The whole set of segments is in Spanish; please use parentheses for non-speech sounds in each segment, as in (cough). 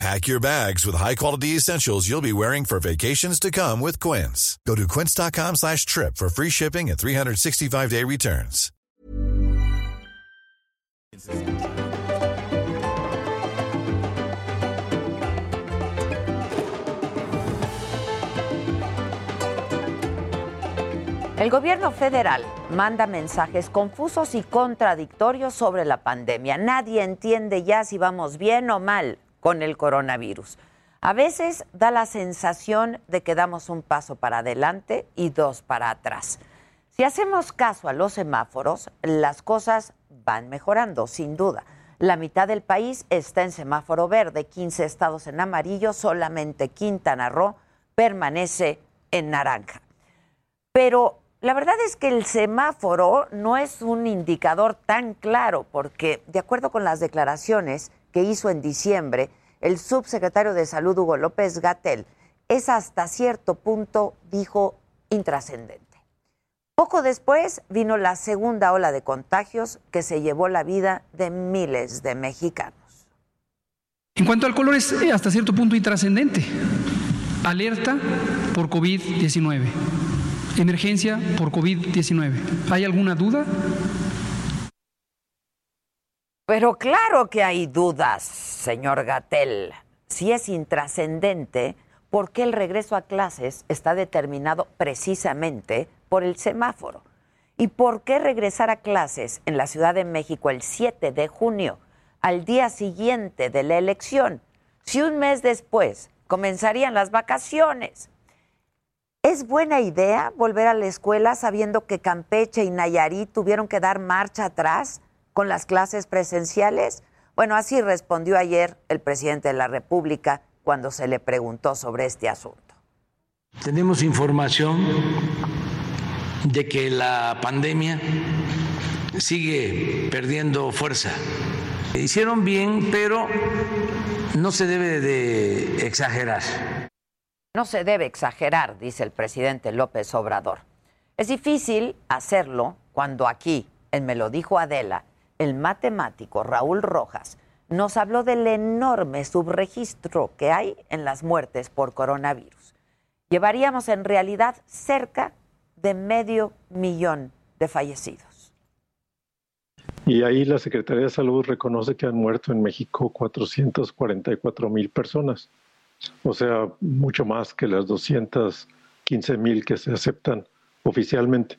Pack your bags with high-quality essentials you'll be wearing for vacations to come with Quince. Go to quince.com slash trip for free shipping and 365-day returns. El gobierno federal manda mensajes confusos y contradictorios sobre la pandemia. Nadie entiende ya si vamos bien o mal con el coronavirus. A veces da la sensación de que damos un paso para adelante y dos para atrás. Si hacemos caso a los semáforos, las cosas van mejorando, sin duda. La mitad del país está en semáforo verde, 15 estados en amarillo, solamente Quintana Roo permanece en naranja. Pero la verdad es que el semáforo no es un indicador tan claro, porque de acuerdo con las declaraciones que hizo en diciembre el subsecretario de Salud Hugo López Gatel, es hasta cierto punto, dijo, intrascendente. Poco después vino la segunda ola de contagios que se llevó la vida de miles de mexicanos. En cuanto al color es eh, hasta cierto punto intrascendente. Alerta por COVID-19 emergencia por COVID-19. ¿Hay alguna duda? Pero claro que hay dudas, señor Gatel. Si es intrascendente, ¿por qué el regreso a clases está determinado precisamente por el semáforo? ¿Y por qué regresar a clases en la Ciudad de México el 7 de junio, al día siguiente de la elección, si un mes después comenzarían las vacaciones? ¿Es buena idea volver a la escuela sabiendo que Campeche y Nayarit tuvieron que dar marcha atrás con las clases presenciales? Bueno, así respondió ayer el presidente de la República cuando se le preguntó sobre este asunto. Tenemos información de que la pandemia sigue perdiendo fuerza. Hicieron bien, pero no se debe de exagerar. No se debe exagerar, dice el presidente López Obrador. Es difícil hacerlo cuando aquí, en Me lo dijo Adela, el matemático Raúl Rojas nos habló del enorme subregistro que hay en las muertes por coronavirus. Llevaríamos en realidad cerca de medio millón de fallecidos. Y ahí la Secretaría de Salud reconoce que han muerto en México 444 mil personas o sea, mucho más que las 215 mil que se aceptan oficialmente.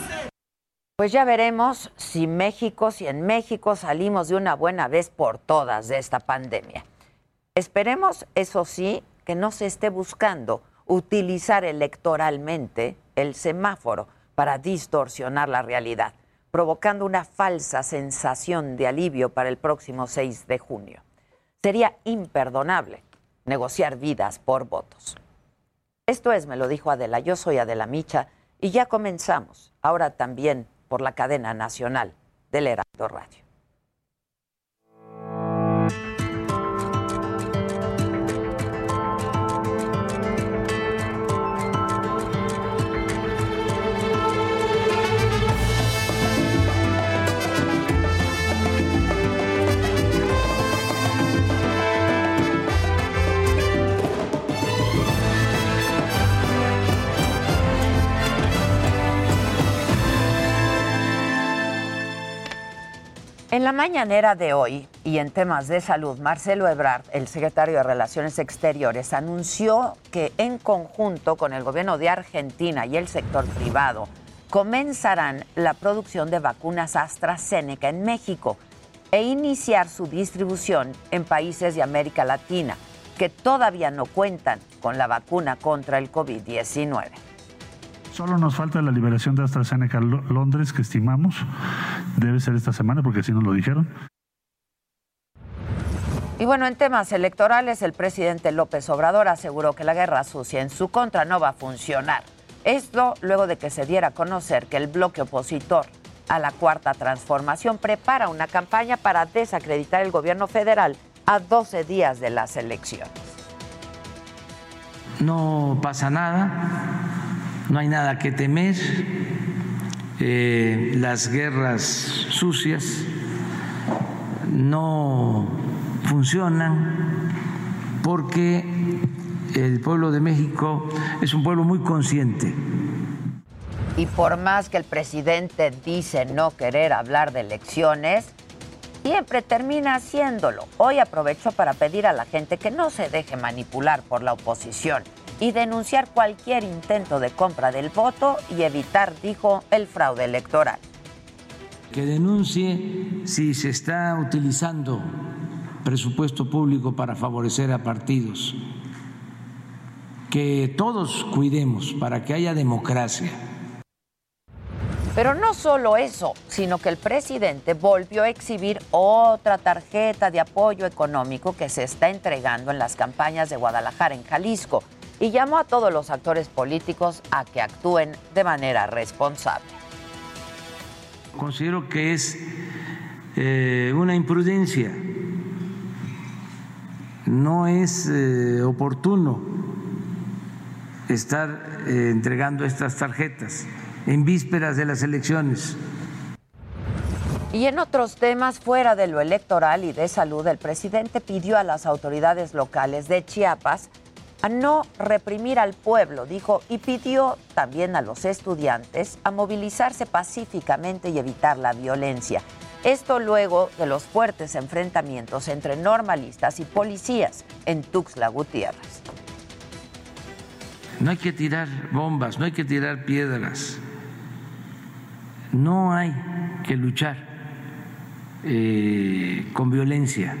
Pues ya veremos si México, si en México salimos de una buena vez por todas de esta pandemia. Esperemos, eso sí, que no se esté buscando utilizar electoralmente el semáforo para distorsionar la realidad, provocando una falsa sensación de alivio para el próximo 6 de junio. Sería imperdonable negociar vidas por votos. Esto es, me lo dijo Adela, yo soy Adela Micha y ya comenzamos, ahora también por la cadena nacional del Heraldo Radio. En la mañanera de hoy y en temas de salud, Marcelo Ebrard, el secretario de Relaciones Exteriores, anunció que en conjunto con el gobierno de Argentina y el sector privado comenzarán la producción de vacunas AstraZeneca en México e iniciar su distribución en países de América Latina que todavía no cuentan con la vacuna contra el COVID-19. Solo nos falta la liberación de AstraZeneca Londres, que estimamos debe ser esta semana, porque así nos lo dijeron. Y bueno, en temas electorales, el presidente López Obrador aseguró que la guerra sucia en su contra no va a funcionar. Esto luego de que se diera a conocer que el bloque opositor a la cuarta transformación prepara una campaña para desacreditar el gobierno federal a 12 días de las elecciones. No pasa nada, no hay nada que temer. Eh, las guerras sucias no funcionan porque el pueblo de México es un pueblo muy consciente. Y por más que el presidente dice no querer hablar de elecciones, siempre termina haciéndolo. Hoy aprovecho para pedir a la gente que no se deje manipular por la oposición y denunciar cualquier intento de compra del voto y evitar, dijo, el fraude electoral. Que denuncie si se está utilizando presupuesto público para favorecer a partidos. Que todos cuidemos para que haya democracia pero no solo eso, sino que el presidente volvió a exhibir otra tarjeta de apoyo económico que se está entregando en las campañas de Guadalajara en Jalisco y llamó a todos los actores políticos a que actúen de manera responsable. Considero que es eh, una imprudencia, no es eh, oportuno estar eh, entregando estas tarjetas en vísperas de las elecciones. Y en otros temas fuera de lo electoral y de salud, el presidente pidió a las autoridades locales de Chiapas a no reprimir al pueblo, dijo, y pidió también a los estudiantes a movilizarse pacíficamente y evitar la violencia. Esto luego de los fuertes enfrentamientos entre normalistas y policías en Tuxtla Gutiérrez. No hay que tirar bombas, no hay que tirar piedras no hay que luchar eh, con violencia.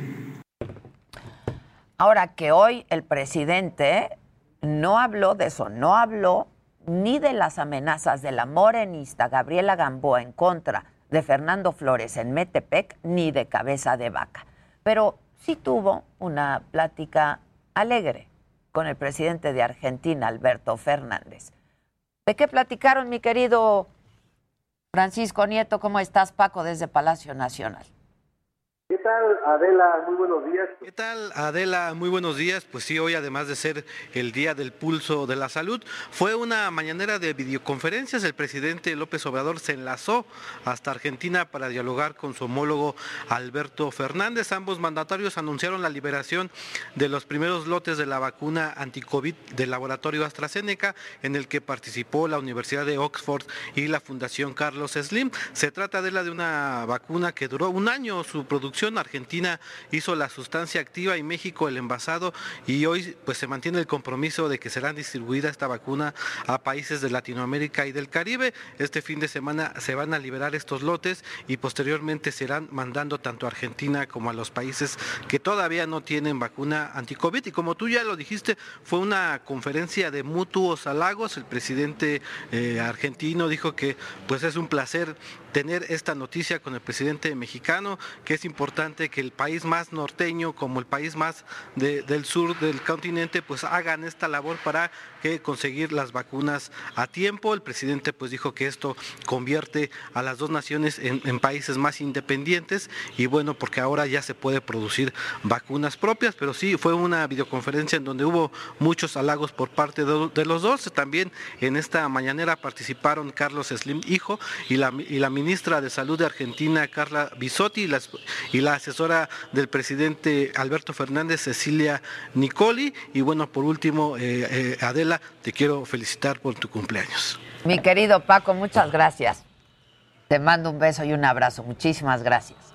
Ahora que hoy el presidente no habló de eso, no habló ni de las amenazas de la morenista Gabriela Gamboa en contra de Fernando Flores en Metepec, ni de cabeza de vaca. Pero sí tuvo una plática alegre con el presidente de Argentina, Alberto Fernández. ¿De qué platicaron, mi querido Francisco Nieto, ¿cómo estás? Paco desde Palacio Nacional. ¿Qué tal, Adela? Muy buenos días. ¿Qué tal, Adela? Muy buenos días. Pues sí, hoy además de ser el Día del Pulso de la Salud, fue una mañanera de videoconferencias. El presidente López Obrador se enlazó hasta Argentina para dialogar con su homólogo Alberto Fernández. Ambos mandatarios anunciaron la liberación de los primeros lotes de la vacuna anticovid del laboratorio AstraZeneca, en el que participó la Universidad de Oxford y la Fundación Carlos Slim. Se trata de la de una vacuna que duró un año su producción Argentina hizo la sustancia activa y México el envasado y hoy pues se mantiene el compromiso de que serán distribuida esta vacuna a países de Latinoamérica y del Caribe. Este fin de semana se van a liberar estos lotes y posteriormente serán mandando tanto a Argentina como a los países que todavía no tienen vacuna anticovid. Y como tú ya lo dijiste, fue una conferencia de mutuos halagos. El presidente eh, argentino dijo que pues es un placer tener esta noticia con el presidente mexicano, que es importante que el país más norteño como el país más del sur del continente pues hagan esta labor para que conseguir las vacunas a tiempo. El presidente pues dijo que esto convierte a las dos naciones en, países más independientes y bueno, porque ahora ya se puede producir vacunas propias, pero sí fue una videoconferencia en donde hubo muchos halagos por parte de, los dos. También en esta mañanera participaron Carlos Slim, hijo, y la, y la ministra de Salud de Argentina, Carla Bisotti, y la, asesora del presidente Alberto Fernández, Cecilia Nicoli. Y bueno, por último, eh, eh, Adela, te quiero felicitar por tu cumpleaños. Mi querido Paco, muchas gracias. Te mando un beso y un abrazo. Muchísimas gracias.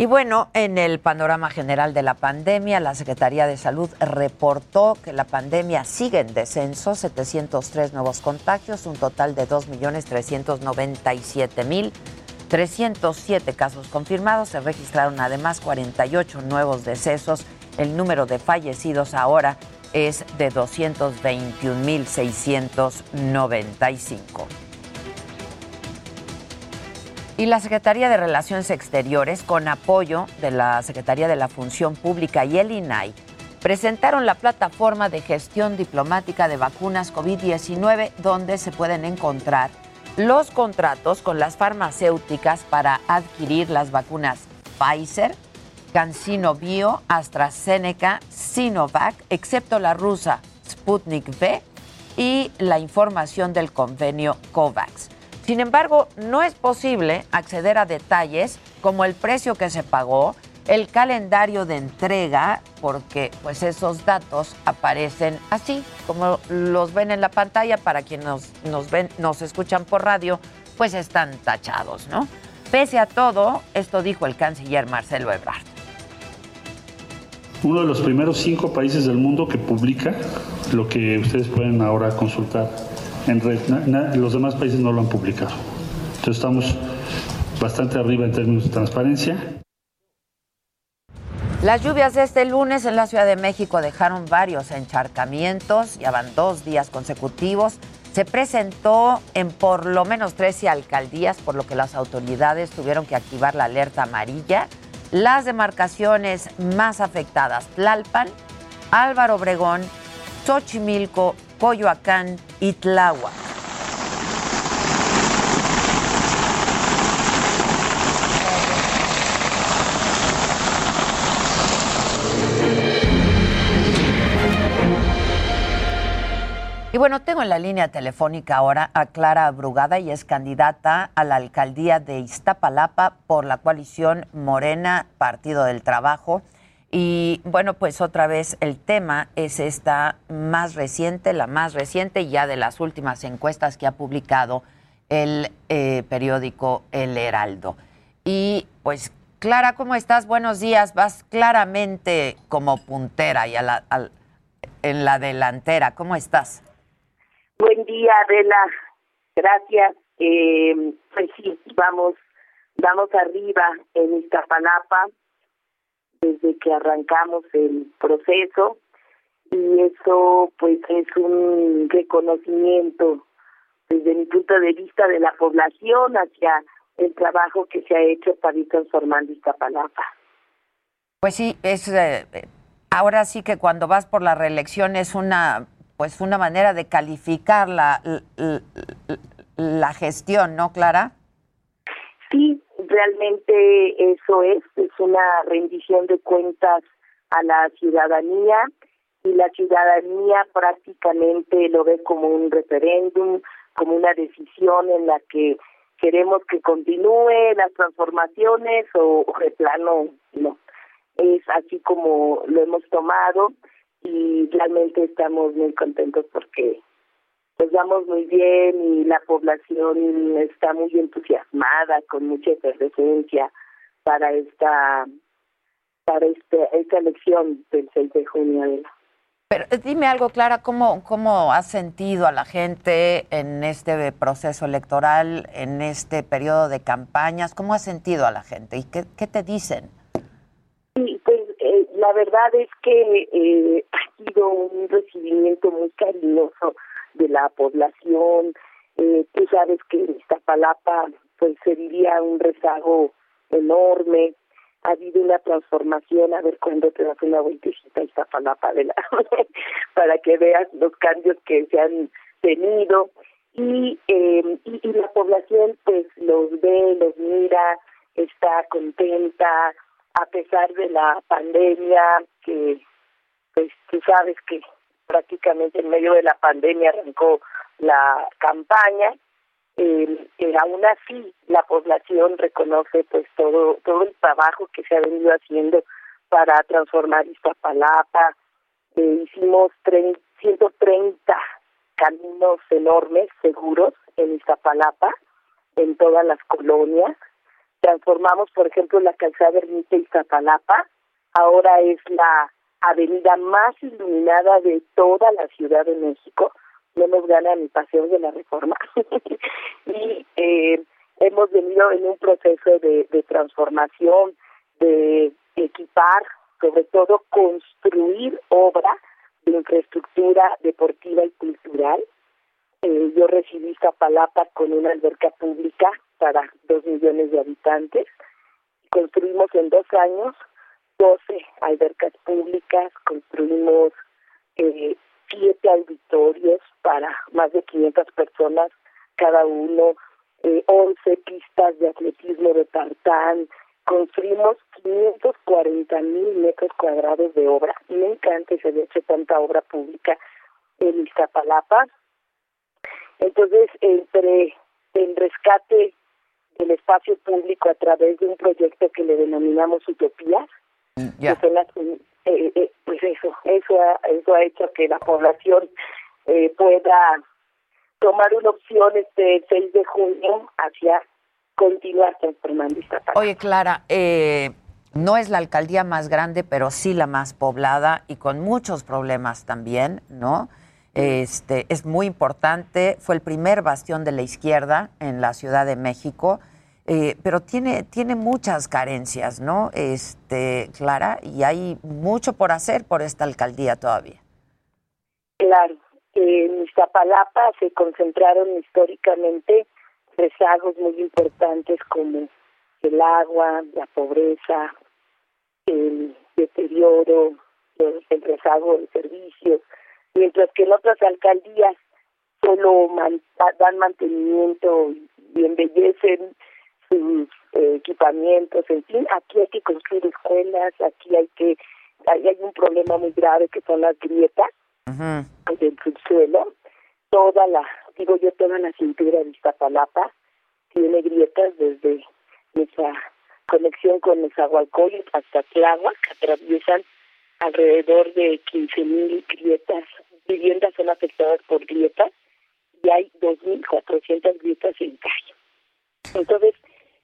Y bueno, en el panorama general de la pandemia, la Secretaría de Salud reportó que la pandemia sigue en descenso, 703 nuevos contagios, un total de 2.397.307 casos confirmados. Se registraron además 48 nuevos decesos. El número de fallecidos ahora es de 221.695. Y la Secretaría de Relaciones Exteriores, con apoyo de la Secretaría de la Función Pública y el INAI, presentaron la plataforma de gestión diplomática de vacunas COVID-19, donde se pueden encontrar los contratos con las farmacéuticas para adquirir las vacunas Pfizer, CanSino Bio, AstraZeneca, Sinovac, excepto la rusa Sputnik V, y la información del convenio COVAX. Sin embargo, no es posible acceder a detalles como el precio que se pagó, el calendario de entrega, porque pues esos datos aparecen así, como los ven en la pantalla para quienes nos, nos ven, nos escuchan por radio, pues están tachados, ¿no? Pese a todo, esto dijo el canciller Marcelo Ebrard. Uno de los primeros cinco países del mundo que publica lo que ustedes pueden ahora consultar en red. los demás países no lo han publicado. Entonces estamos bastante arriba en términos de transparencia. Las lluvias de este lunes en la Ciudad de México dejaron varios encharcamientos, ya van dos días consecutivos. Se presentó en por lo menos 13 alcaldías, por lo que las autoridades tuvieron que activar la alerta amarilla. Las demarcaciones más afectadas, Tlalpan, Álvaro Obregón, Xochimilco, Coyoacán y Tláhuac. Y bueno, tengo en la línea telefónica ahora a Clara Brugada y es candidata a la alcaldía de Iztapalapa por la coalición Morena, Partido del Trabajo. Y bueno, pues otra vez el tema es esta más reciente, la más reciente ya de las últimas encuestas que ha publicado el eh, periódico El Heraldo. Y pues Clara, ¿cómo estás? Buenos días. Vas claramente como puntera y en la delantera. ¿Cómo estás? Buen día, Adela. Gracias. Eh, pues sí, vamos, vamos arriba en Iztapalapa desde que arrancamos el proceso y eso pues es un reconocimiento desde mi punto de vista de la población hacia el trabajo que se ha hecho para ir transformando Iztapalapa. Pues sí, es eh, ahora sí que cuando vas por la reelección es una pues una manera de calificar la, la, gestión, ¿no, Clara? Sí, realmente eso es, es una rendición de cuentas a la ciudadanía y la ciudadanía prácticamente lo ve como un referéndum, como una decisión en la que queremos que continúe las transformaciones o, de plano no. Es así como lo hemos tomado y realmente estamos muy contentos porque pues vamos muy bien y la población está muy entusiasmada, con mucha efervescencia para esta para este, esta elección del 6 de junio. Pero dime algo, Clara, ¿cómo, ¿cómo has sentido a la gente en este proceso electoral, en este periodo de campañas? ¿Cómo has sentido a la gente y qué, qué te dicen? La verdad es que eh, ha sido un recibimiento muy cariñoso de la población. Eh, tú sabes que en Iztapalapa pues se vivía un rezago enorme, ha habido una transformación, a ver cuándo te das una vueltecita a Iztapalapa de la, (laughs) para que veas los cambios que se han tenido. Y, eh, y la población pues los ve, los mira, está contenta a pesar de la pandemia que pues tú sabes que prácticamente en medio de la pandemia arrancó la campaña. Eh, aún así, la población reconoce pues todo todo el trabajo que se ha venido haciendo para transformar Iztapalapa. Eh, hicimos 130 caminos enormes, seguros, en Iztapalapa, en todas las colonias. Transformamos, por ejemplo, la calzada Ermita Iztapalapa, ahora es la avenida más iluminada de toda la Ciudad de México, no nos gana ni Paseo de la Reforma. (laughs) y eh, hemos venido en un proceso de, transformación, de equipar, sobre todo construir obra de infraestructura deportiva y cultural. Eh, yo recibí Zapalapa con una alberca pública para dos millones de habitantes. Construimos en dos años 12 albercas públicas, construimos eh, siete auditorios para más de 500 personas cada uno, eh, 11 pistas de atletismo de tartán, construimos 540 mil metros cuadrados de obra. Nunca antes se había hecho tanta obra pública en Iztapalapa. Entonces, entre el rescate del espacio público a través de un proyecto que le denominamos Utopía, Ya. que son las- eh, eh, pues eso, eso ha, eso ha hecho que la población eh, pueda tomar una opción este 6 de junio hacia continuar transformando Iztapalapa. Oye, Clara, eh, no es la alcaldía más grande, pero sí la más poblada y con muchos problemas también, ¿no? Este, es muy importante, fue el primer bastión de la izquierda en la Ciudad de México, eh, pero tiene, tiene muchas carencias, ¿no? Este, Clara, y hay mucho por hacer por esta alcaldía todavía. Claro, en Iztapalapa se concentraron históricamente rezagos muy importantes como el agua, la pobreza, el deterioro, el, rezago de servicios, mientras que en otras alcaldías solo dan mantenimiento y embellecen sus eh, equipamientos, en fin, aquí hay que construir escuelas, aquí hay que, ahí hay un problema muy grave que son las grietas Ujú. del subsuelo, toda la, digo yo, toda la cintura de Iztapalapa tiene grietas desde nuestra conexión con Nezahualcóyotl hasta Tláhuac, que atraviesan alrededor de 15.000 grietas, viviendas son afectadas por grietas y hay 2.400 grietas en calle. Entonces,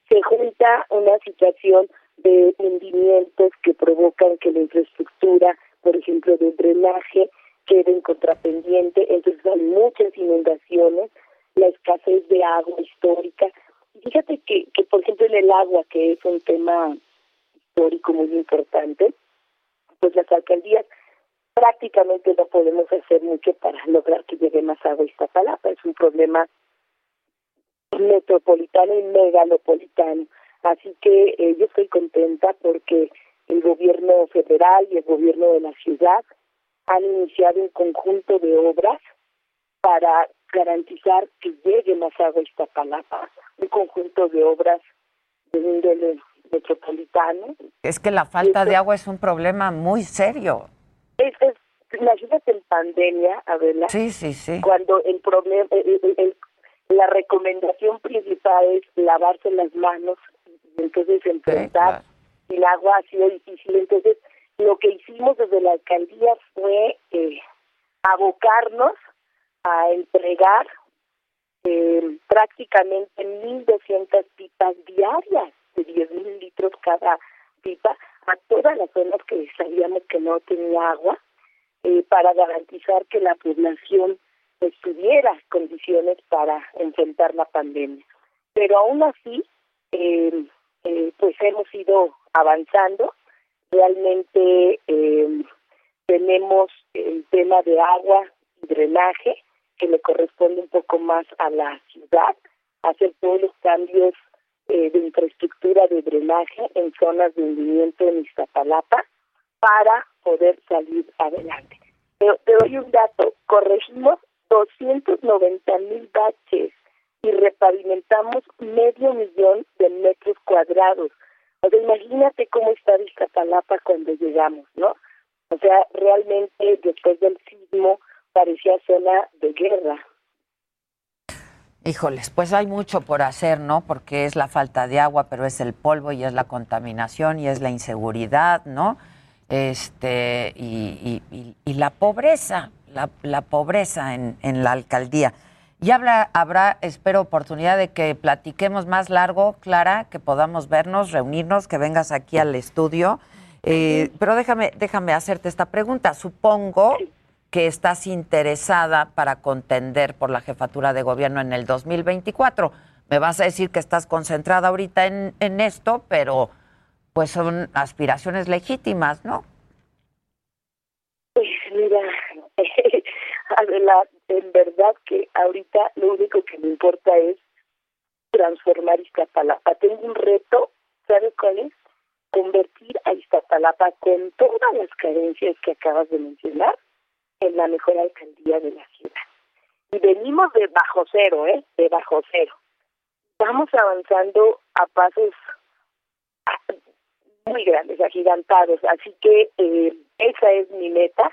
se junta una situación de hundimientos que provocan que la infraestructura, por ejemplo, de drenaje, quede en contrapendiente, entonces hay muchas inundaciones, la escasez de agua histórica. Fíjate que, que, por ejemplo, en el agua, que es un tema histórico muy importante, pues las alcaldías prácticamente no podemos hacer mucho para lograr que llegue más agua a Iztapalapa. Es un problema metropolitano y megalopolitano. Así que eh, yo estoy contenta porque el gobierno federal y el gobierno de la ciudad han iniciado un conjunto de obras para garantizar que llegue más agua a Iztapalapa, un conjunto de obras de índole metropolitano. Es que la falta de agua es un problema muy serio. Es, es, imagínate en pandemia, Adela, Sí, sí, sí. cuando el problema, el- el- el- la recomendación principal es lavarse las manos, entonces enfrentar el agua ha sido difícil. Entonces, lo que hicimos desde la alcaldía fue eh, abocarnos a entregar eh, prácticamente 1.200 pipas diarias de 10.000 litros cada pipa a todas las zonas que sabíamos que no tenía agua eh, para garantizar que la población pues, tuviera condiciones para enfrentar la pandemia. Pero aún así, eh, eh, pues hemos ido avanzando. Realmente eh, tenemos el tema de agua y drenaje, que le corresponde un poco más a la ciudad, hacer todos los cambios eh, de infraestructura de drenaje en zonas de hundimiento en Iztapalapa para poder salir adelante. Te, te doy un dato, corregimos 290 mil baches y repavimentamos medio millón de metros cuadrados. O sea, imagínate cómo está Iztapalapa cuando llegamos, ¿no? O sea, realmente después del sismo parecía zona de guerra. Híjoles, pues hay mucho por hacer, ¿no? Porque es la falta de agua, pero es el polvo y es la contaminación y es la inseguridad, ¿no? Este, y, la pobreza, la, la pobreza en, en la alcaldía. Y habrá, habrá, espero, oportunidad de que platiquemos más largo, Clara, que podamos vernos, reunirnos, que vengas aquí al estudio. Eh, pero déjame, déjame hacerte esta pregunta. Supongo que estás interesada para contender por la jefatura de gobierno en el 2024. Me vas a decir que estás concentrada ahorita en, en esto, pero pues son aspiraciones legítimas, ¿no? Pues mira, Adela, en verdad que ahorita lo único que me importa es transformar Iztapalapa. Tengo un reto, ¿sabes cuál es? Convertir a Iztapalapa con todas las carencias que acabas de mencionar en la mejor alcaldía de la ciudad. Y venimos de bajo cero, ¿eh? De bajo cero. Estamos avanzando a pasos muy grandes, agigantados. Así que eh, esa es mi meta,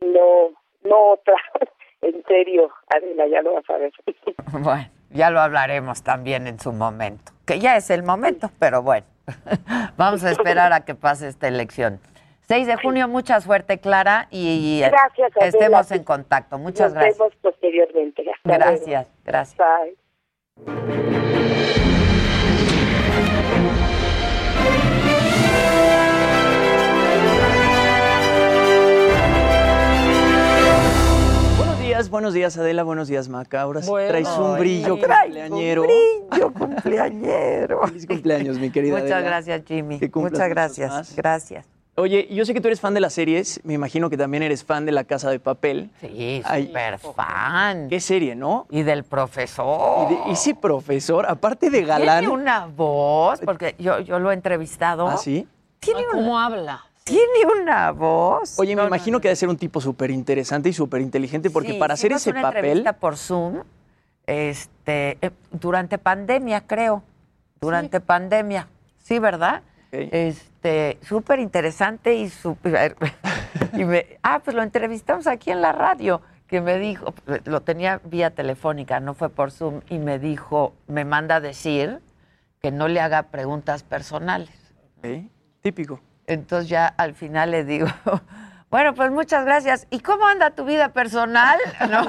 no, no otra. (laughs) en serio, Adela, ya lo vas a ver. (laughs) Bueno, ya lo hablaremos también en su momento, que ya es el momento, pero bueno, (laughs) vamos a esperar a que pase esta elección. 6 de junio, mucha suerte, Clara, y gracias, Adela. estemos en contacto. Muchas Nos gracias. vemos posteriormente. Hasta Gracias, luego. gracias. Bye. Días, buenos días Adela, buenos días Maca. Ahora sí Bueno, traes un brillo cumpleañero. un brillo cumpleañero. (laughs) Feliz cumpleaños, mi querida Muchas Adela. gracias, Jimmy. Muchas gracias. más. Gracias. Oye, yo sé que tú eres fan de las series, me imagino que también eres fan de La Casa de Papel. Sí, súper fan. Qué serie, ¿no? Y del profesor. Y, de- y sí, profesor, aparte de galán. Tiene una voz, porque yo, yo lo he entrevistado. ¿Ah, sí? Tiene, Ay, una, ¿Cómo habla? Tiene una voz. Oye, me No, no, imagino no. que debe ser un tipo súper interesante y súper inteligente, porque Sí, para hacer ese una papel. entrevista por Zoom, este, eh, durante pandemia, creo. Durante pandemia. Sí, ¿verdad? Ok. Este, súper interesante y súper. (laughs) y me- ah, pues lo entrevistamos aquí en la radio, que me dijo, lo tenía vía telefónica, no fue por Zoom, y me dijo, me manda a decir que no le haga preguntas personales. Ok, Típico. Entonces ya al final le digo, (laughs) bueno, pues muchas gracias. ¿Y cómo anda tu vida personal? (laughs) ¿No?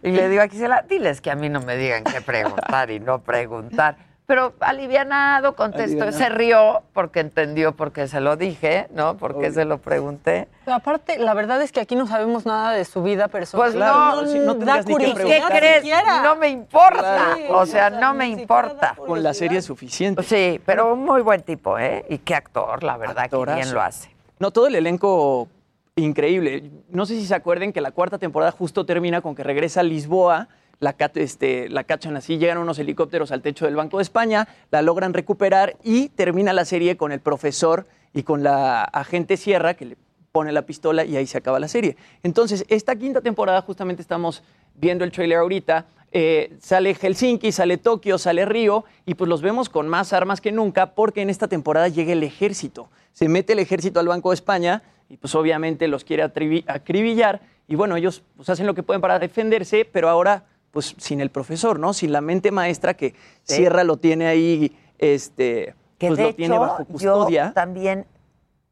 (laughs) y le digo a Gisela, diles que a mí no me digan qué preguntar y no preguntar. Pero alivianado contestó, Alivianado. se rió porque entendió por qué se lo dije, ¿no? Porque Obvio. se lo pregunté. Pero aparte, la verdad es que aquí no sabemos nada de su vida personal. Pues Claro, no, sí, no da tendrías ni que ¿Y curiosidad qué preguntar. crees? siquiera. No me importa. Claro. O sea, no me importa. Con la serie es suficiente. Sí, pero un muy buen tipo, ¿eh? Y qué actor, la verdad, Actorazo. que bien lo hace. No, todo el elenco increíble. No sé si se acuerden que la cuarta temporada justo termina con que regresa a Lisboa, la, este, la cachan así, llegan unos helicópteros al techo del Banco de España, la logran recuperar y termina la serie con el profesor y con la agente Sierra que le pone la pistola y ahí se acaba la serie. Entonces, esta quinta temporada justamente estamos viendo el trailer ahorita. eh, sale Helsinki, sale Tokio, sale Río y pues los vemos con más armas que nunca porque en esta temporada llega el ejército. Se mete el ejército al Banco de España y pues obviamente los quiere acribillar y bueno, ellos pues hacen lo que pueden para defenderse, pero ahora pues sin el profesor, ¿no? Sin la mente maestra que Sí. Sierra lo tiene ahí, este, Que pues de lo tiene bajo custodia yo también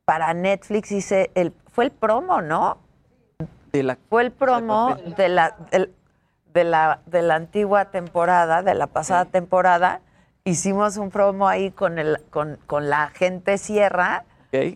para Netflix hice el fue el promo, ¿no? de la Fue el promo de la de la de la antigua temporada, de la pasada temporada. Hicimos un promo ahí con el con, con la gente Sierra,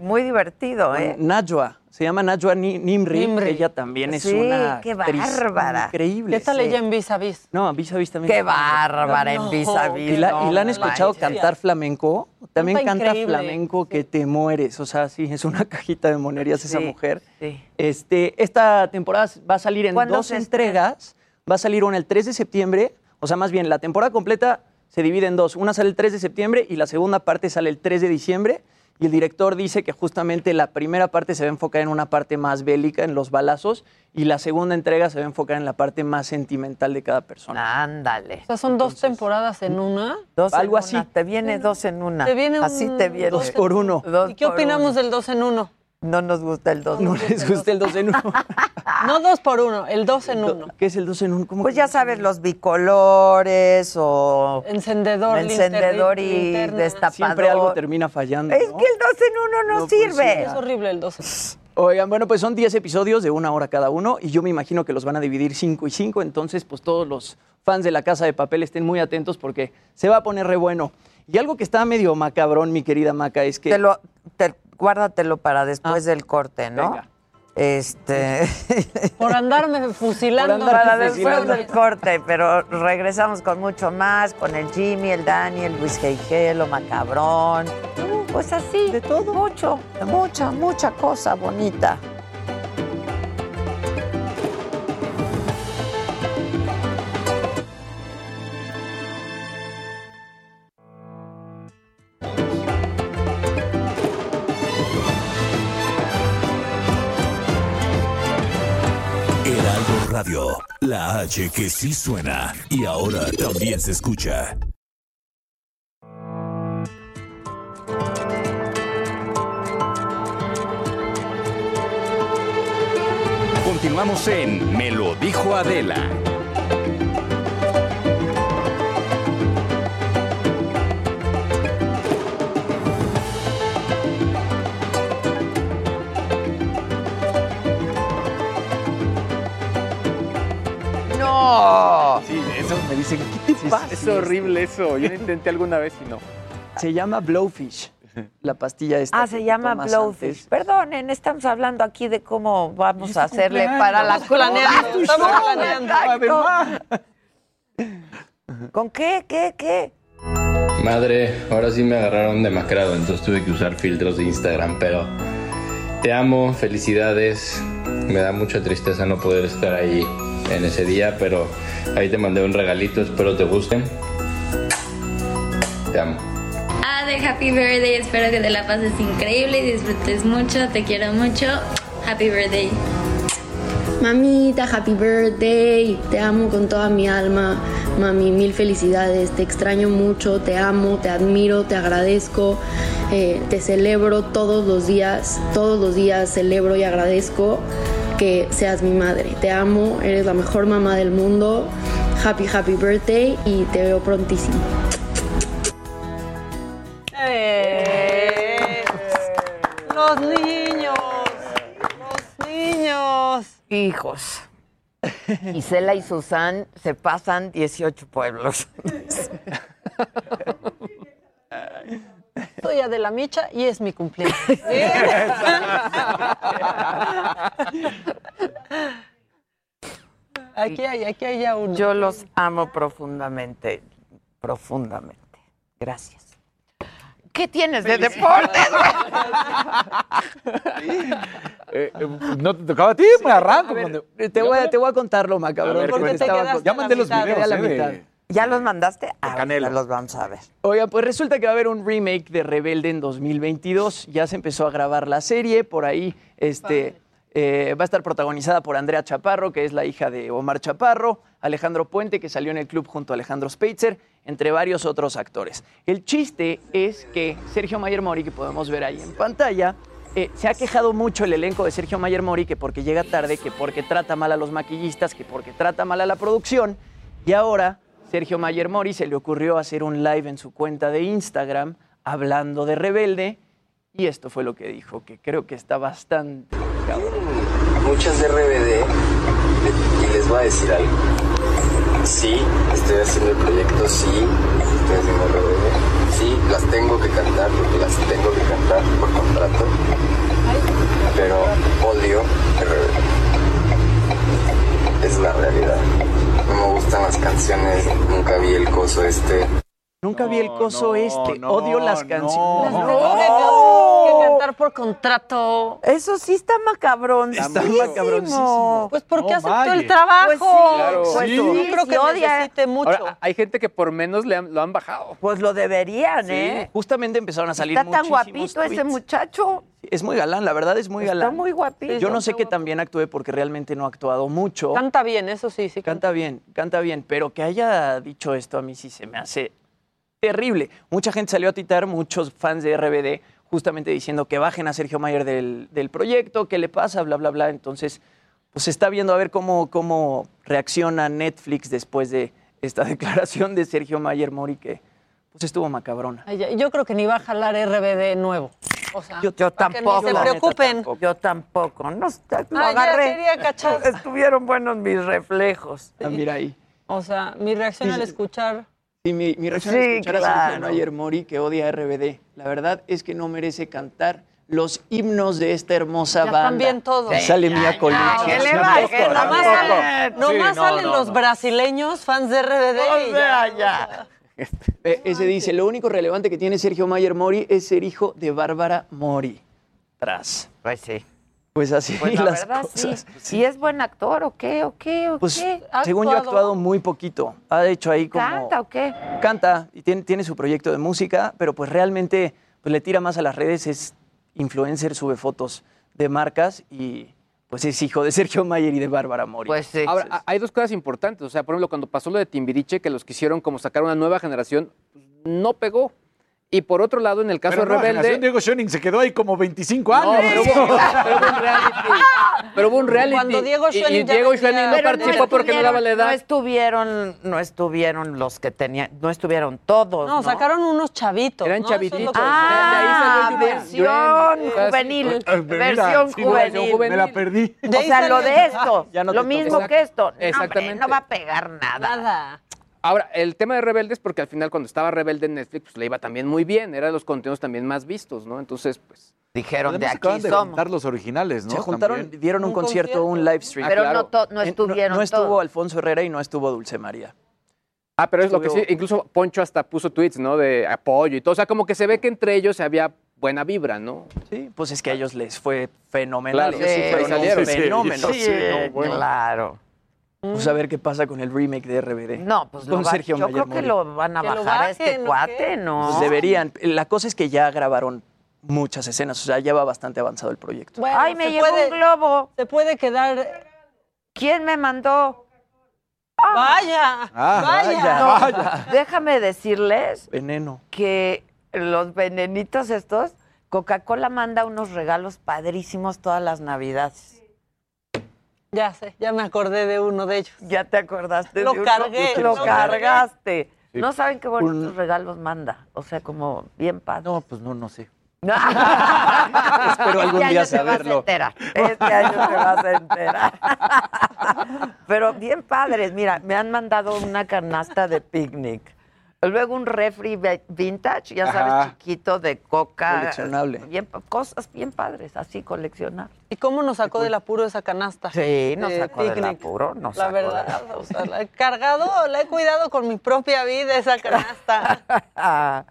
muy divertido, ¿eh? Najwa, se llama Najwa Ni- Nimri, Nimri. ella también es Sí, una qué bárbara. increíble. ¿Qué tal Sí. ella en Vis a Vis? No, vis a vis también. Qué bárbara en vis a vis. Y la, no y la han escuchado cantar flamenco. También Canta flamenco que te mueres. O sea, sí, es una (laughs) cajita de monerías esa mujer. sí. Este, esta temporada va a salir en ¿Cuándo dos entregas. Va a salir una el 3 de septiembre. O sea, más bien, la temporada completa se divide en dos. Una sale el 3 de septiembre y la segunda parte sale el 3 de diciembre. Y el director dice que justamente la primera parte se va a enfocar en una parte más bélica, en los balazos, y la segunda entrega se va a enfocar en la parte más sentimental de cada persona. Ándale. O sea, son dos temporadas en una. Dos en algo una. así. Te viene dos en una. Te viene Así un- te viene. Dos por uno. Dos ¿Y qué opinamos uno. del dos en uno? No nos gusta el dos. No les gusta el 2 en 1. (laughs) No dos por uno, el dos en uno. ¿Qué es el 2 en 1? ¿Cómo Pues ya en sabes, los bicolores o Encendedor, encendedor y linterna. destapador. Siempre algo termina fallando. Es ¿no? que el dos en uno no, No sirve. funciona. Es horrible el dos en uno. Oigan, bueno, pues son 10 episodios de una hora cada uno y yo me imagino que los van a dividir 5 y 5, entonces pues todos los fans de La Casa de Papel estén muy atentos porque se va a poner re bueno. Y algo que está medio macabrón, mi querida Maca, es que... Te lo, te- guárdatelo para después del corte, ¿no? venga. Este. Por andarme (laughs) fusilando. para después del corte, pero regresamos con mucho más, con el Jimmy, el Dani, el Luis Geigelo, Macabrón. Pues así. De todo. Mucho, mucha, mucha cosa bonita. La H que sí suena y ahora también se escucha. Continuamos en Me lo dijo Adela. Es horrible eso. Yo lo intenté alguna vez y no. Se llama Blowfish, la pastilla esta. Ah, se llama Blowfish. antes. Perdonen, estamos hablando aquí de cómo vamos a hacerle para la Estamos planeando, estamos planeando. ¿Con qué, qué, qué? Madre, ahora sí me agarraron demacrado, entonces tuve que usar filtros de Instagram, pero te amo, felicidades. Me da mucha tristeza no poder estar ahí en ese día, pero ahí te mandé un regalito, espero te guste. Te amo. Ah, de Happy Birthday, espero que te la pases increíble y disfrutes mucho, te quiero mucho. Happy Birthday. Mamita, happy birthday. Te amo con toda mi alma. Mami, mil felicidades. Te extraño mucho, te amo, te admiro, te agradezco. eh, te celebro todos los días. Todos los días celebro y agradezco que seas mi madre. Te amo, eres la mejor mamá del mundo. Happy, happy birthday y te veo prontísimo. Eh, Los niños. Los niños. Hijos. Gisela y Susan se pasan 18 pueblos. (laughs) Soy Adela Micha y es mi cumpleaños. (laughs) Aquí hay, aquí hay ya uno. Yo los amo profundamente, profundamente. Gracias. ¿Qué tienes de deportes? Eh, eh, ¿No te tocaba a ti? Me arranco. cuando- Te voy, a, te voy a contarlo, macabrón. A ver, porque ¿por qué te estaba quedaste con- Ya mandé los videos, a la eh, mitad. ¿Ya los mandaste? Ah, ahorita los vamos a ver. Oigan, pues resulta que va a haber un remake de Rebelde en 2022. Ya se empezó a grabar la serie. Por ahí este, eh, va a estar protagonizada por Andrea Chaparro, que es la hija de Omar Chaparro, Alejandro Puente, que salió en el club junto a Alejandro Speitzer, entre varios otros actores. El chiste es que Sergio Mayer Mori, que podemos ver ahí en pantalla, eh, se ha quejado mucho el elenco de Sergio Mayer Mori, que porque llega tarde, que porque trata mal a los maquillistas, que porque trata mal a la producción. Y ahora Sergio Mayer Mori se le ocurrió hacer un live en su cuenta de Instagram hablando de Rebelde. Y esto fue lo que dijo, que creo que está bastante muchas de RBD y les voy a decir algo. Sí, estoy haciendo el proyecto, sí, estoy haciendo RBD. Sí, las tengo que cantar porque las tengo que cantar por contrato. Pero odio RBD. Es la realidad. No me gustan las canciones, nunca vi el coso este. Nunca vi el coso este, odio las canciones. Las por contrato. Eso sí está macabrón. Está macabroncísimo. Pues porque No aceptó el trabajo. Pues sí, Claro. pues Sí. sí, No creo sí que odia. mucho. Ahora, hay gente que por menos le han- lo han bajado. Pues lo deberían, Sí, ¿eh? Justamente empezaron a salir Está tan guapito ese muchacho. Es muy galán, la verdad es muy Está galán. muy guapito. Yo no sé qué también actúe porque realmente no ha actuado mucho. Canta bien, eso sí, sí. Canta bien, canta bien, pero que haya dicho esto a mí sí se me hace terrible. Mucha gente salió a titar, muchos fans de RBD, justamente diciendo que bajen a Sergio Mayer del, del proyecto, qué le pasa, bla, bla, bla. Entonces, pues se está viendo a ver cómo, cómo reacciona Netflix después de esta (laughs) declaración de Sergio Mayer Mori, que pues estuvo macabrona. Ay, Yo creo que ni va a jalar RBD nuevo. O sea, Yo, yo para que ni tampoco. se preocupen. Yo tampoco. No, está- lo agarré. (laughs) Estuvieron buenos mis reflejos. Ah, mira ahí. O sea, mi reacción al escuchar. Sí, mi, mi reacción Sí, es escuchar a claro. Sergio Mayer Mori que odia a RBD. La verdad es que no merece cantar los himnos de esta hermosa Ya banda. también todos. Y Sale Mía Colicha. que le Sí, tampoco, Nomás, nomás Sí, no, salen no, los no. brasileños fans de RBD. O sea, ya. Eh, ese dice, lo único relevante que tiene Sergio Mayer Mori es ser hijo de Bárbara Mori. Tras. Pues sí. Pues así Pues (laughs) la las verdad, cosas. sí. ¿Y es buen actor o qué? ¿O qué? ¿O Pues qué? según yo ha actuado muy poquito. Ha hecho ahí como... ¿Canta o qué? Canta y tiene, tiene su proyecto de música, pero pues realmente pues, le tira más a las redes, es influencer, sube fotos de marcas y pues es hijo de (laughs) Sergio Mayer y de Bárbara Mori. Pues sí. Ahora, hay dos cosas importantes. O sea, por ejemplo, cuando pasó lo de Timbiriche, que los quisieron como sacar una nueva generación, pues, no pegó. Y por otro lado, en el caso Pero de Rebelde. generación Diego Schoening se quedó ahí como 25 No, años. pero hubo, pero hubo un reality. Pero hubo un (laughs) reality. Cuando Diego y- y, Schoening ya Diego Schoening no participó porque no daba la edad. No estuvieron, no estuvieron los que tenían, no estuvieron todos. No, No, sacaron unos chavitos. Eran que- Ah, De ahí salió Yuren. versión juvenil. Eh, mira, versión sí, no, juvenil. me la perdí. O sea, lo de esto, Ya no lo mismo que esto. No, hombre, Exactamente. no va a pegar nada. Nada. Ahora, el tema de Rebelde es porque al final cuando estaba Rebelde en Netflix, pues le iba también muy bien. Era de los contenidos también más vistos, ¿no? Entonces, pues... Dijeron de aquí de somos. juntar los originales, ¿no? Se juntaron, También. dieron un, Un concierto, concierto. un live stream. Pero claro. no, to- no estuvieron no estuvo todos. Alfonso Herrera y no estuvo Dulce María. Ah, pero es lo que sí, incluso Poncho hasta puso tweets, ¿no? De apoyo y todo. O sea, como que se ve que entre ellos había buena vibra, ¿no? Sí, pues es que a ellos les fue fenomenal. Claro, ellos sí sí, salieron. Sí, sí, fenómeno. Sí, Sí, no, bueno. claro. Pues a ver qué pasa con el remake de RBD. No, pues lo con va- Sergio yo Mayer creo que lo van a lo bajar a este bajen, ¿o cuate, qué? ¿no? Pues deberían. La cosa es que ya grabaron muchas escenas, o sea, ya va bastante avanzado el proyecto. Bueno, Ay, me se llegó puede- un globo. Se puede quedar. ¿Quién me mandó? Vaya, Ah, vaya. No, Vaya. déjame decirles Veneno. que los venenitos estos, Coca-Cola manda unos regalos padrísimos todas las navidades. Ya sé, ya me acordé de uno de ellos. ¿Ya te acordaste Lo de uno? cargué, Lo lo cargaste. Sí. No saben qué bonitos Un- regalos manda. O sea, como bien padre. No, pues no, no sé. (laughs) Espero algún este día año te vas a saberlo. enterar. Este año te vas a enterar. (laughs) Pero bien padres. Mira, me han mandado una canasta de picnic. Luego un refri ve- vintage, ya sabes, Ajá. chiquito de coca. Coleccionable. Bien, pa- cosas bien padres, así coleccionar. ¿Y cómo nos sacó del apuro esa canasta? Sí, nos de sacó del apuro, nos La sacó del verdad, o sea, la he cargado, la he cuidado con mi propia vida esa canasta. (laughs)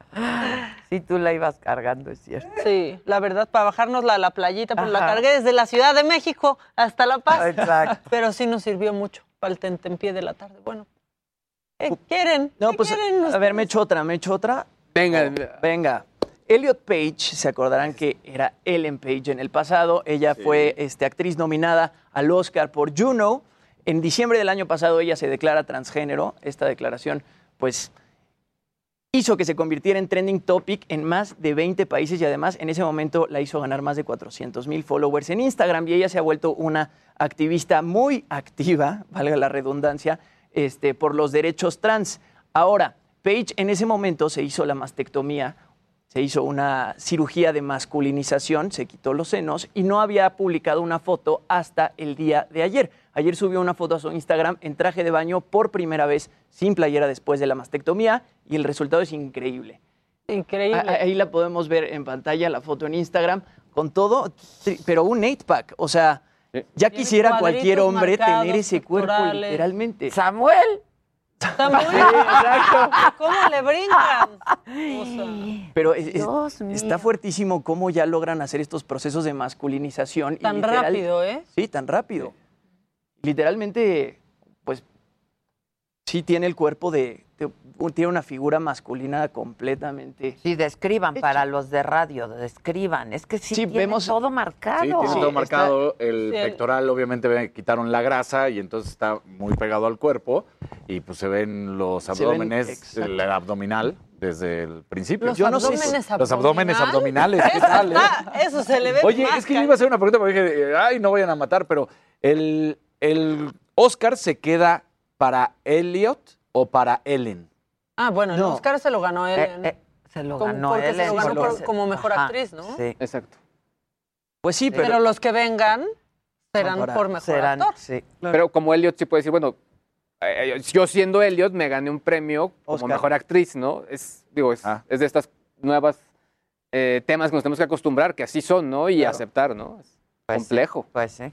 Sí, tú la ibas cargando, es cierto. Sí, la verdad, para bajárnosla a la playita, pero la cargué desde la Ciudad de México hasta La Paz. Exacto. Pero sí nos sirvió mucho para el tentempié de la tarde. Bueno, ¿qué quieren? No, ¿Qué pues, quieren a ver, me echo otra, me echo otra. Venga, Venga. Elliot Page, se acordarán que era Ellen Page en el pasado. Ella fue este, actriz nominada al Oscar por Juno. En diciembre del año pasado ella se declara transgénero. Esta declaración, pues, hizo que se convirtiera en trending topic en más de 20 países y además en ese momento la hizo ganar más de 400 mil followers en Instagram y ella se ha vuelto una activista muy activa, (laughs) valga la redundancia, este, por los derechos trans. Ahora, Paige en ese momento se hizo la mastectomía, se hizo una cirugía de masculinización, se quitó los senos y no había publicado una foto hasta el día de ayer. Ayer subió una foto a su Instagram en traje de baño por primera vez sin playera después de la mastectomía y el resultado es increíble. Increíble. Ah, Ahí la podemos ver en pantalla, la foto en Instagram, con todo, pero un 8-pack. O sea, ya Tiene quisiera cualquier hombre tener ese cuerpo, literalmente. Samuel. Samuel, (laughs) ¿Cómo le brincan? Pero es- es- Dios está fuertísimo cómo ya logran hacer estos procesos de masculinización. y tan literal- rápido, ¿eh? Sí, tan rápido. Literalmente, pues, sí tiene el cuerpo de- tiene una figura masculina completamente. Sí, describan para los de radio, describan. Es que sí, Sí, tiene vemos- todo marcado. Sí, tiene Sí, todo está- marcado. El Sí, el- pectoral, obviamente, quitaron la grasa y entonces está muy pegado al cuerpo. Y pues se ven los ven- abdómenes, exacto. el abdominal, desde el principio. Los Yo no sé abdómenes Los abdómenes abdominal. abdominales, ¿qué Eso, tal? eh? eso se le ve Oye, más es que yo iba a hacer una pregunta porque dije, ay, no vayan a matar, pero el, el Oscar se queda para Elliot o para Ellen. Ah, bueno, el No. Oscar se lo ganó él. Eh, eh, Se lo Como- ganó porque él se lo ganó por- como mejor Ajá, actriz, ¿no? Sí. Exacto. Pues sí, pero, pero, los que vengan serán para- por mejor serán- actor. sí. Pero como Elliot sí puede decir, bueno, eh, yo siendo Elliot me gané un premio como Oscar. mejor actriz, ¿no? Es, digo, es, es de estas nuevas eh, temas que nos tenemos que acostumbrar, que así son, ¿no? Y Claro. aceptar, ¿no? Es Pues sí, complejo. Pues sí.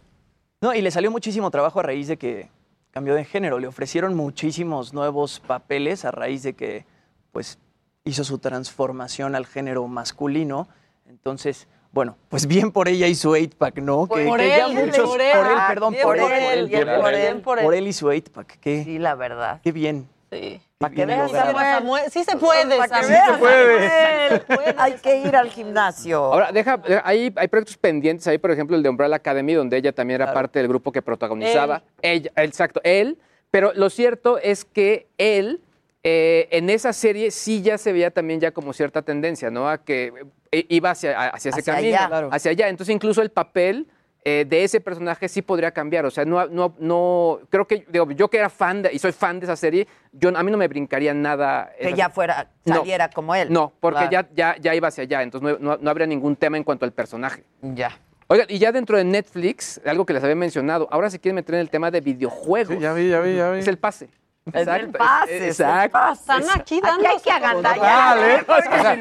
No, y le salió muchísimo trabajo a raíz de que cambió de género. Le ofrecieron muchísimos nuevos papeles a raíz de que, pues, hizo su transformación al género masculino. Entonces, bueno, pues bien por ella y su 8-pack, ¿no? Por- que, por que ya él, muchos, por él. por él, Ah, perdón, por, él, por él, por él. por él y su 8-pack. Qué, Sí, la verdad. qué bien. Sí. Para que veas. Samuel, sí se puede, Para que Samuel. veas, (laughs) Samuel. Hay que ir al gimnasio. Ahora, deja, hay, hay proyectos pendientes ahí, por ejemplo, el de Umbrella Academy, donde ella también era parte del grupo que protagonizaba. Ella, exacto, él. Pero lo cierto es que él, eh, en esa serie, sí ya se veía también ya como cierta tendencia, ¿no? A que eh, iba hacia, hacia ese Hacia camino, allá. Claro. hacia allá. Entonces, incluso el papel eh, de ese personaje sí podría cambiar. O sea, no, no, no, creo que, digo, yo que era fan de, y soy fan de esa serie, yo, a mí no me brincaría nada. que esa- ya fuera, No. saliera como él. no, porque Claro. ya, ya, ya iba hacia allá, entonces no, no- no habría ningún tema en cuanto al personaje. Ya. Oigan, y ya dentro de Netflix, algo que les había mencionado, ahora se quieren meter en el tema de videojuegos. ya vi, ya vi, ya vi. Es el pase. Es el pase, Exacto. Están aquí Aquí hay que agandallar. O sea,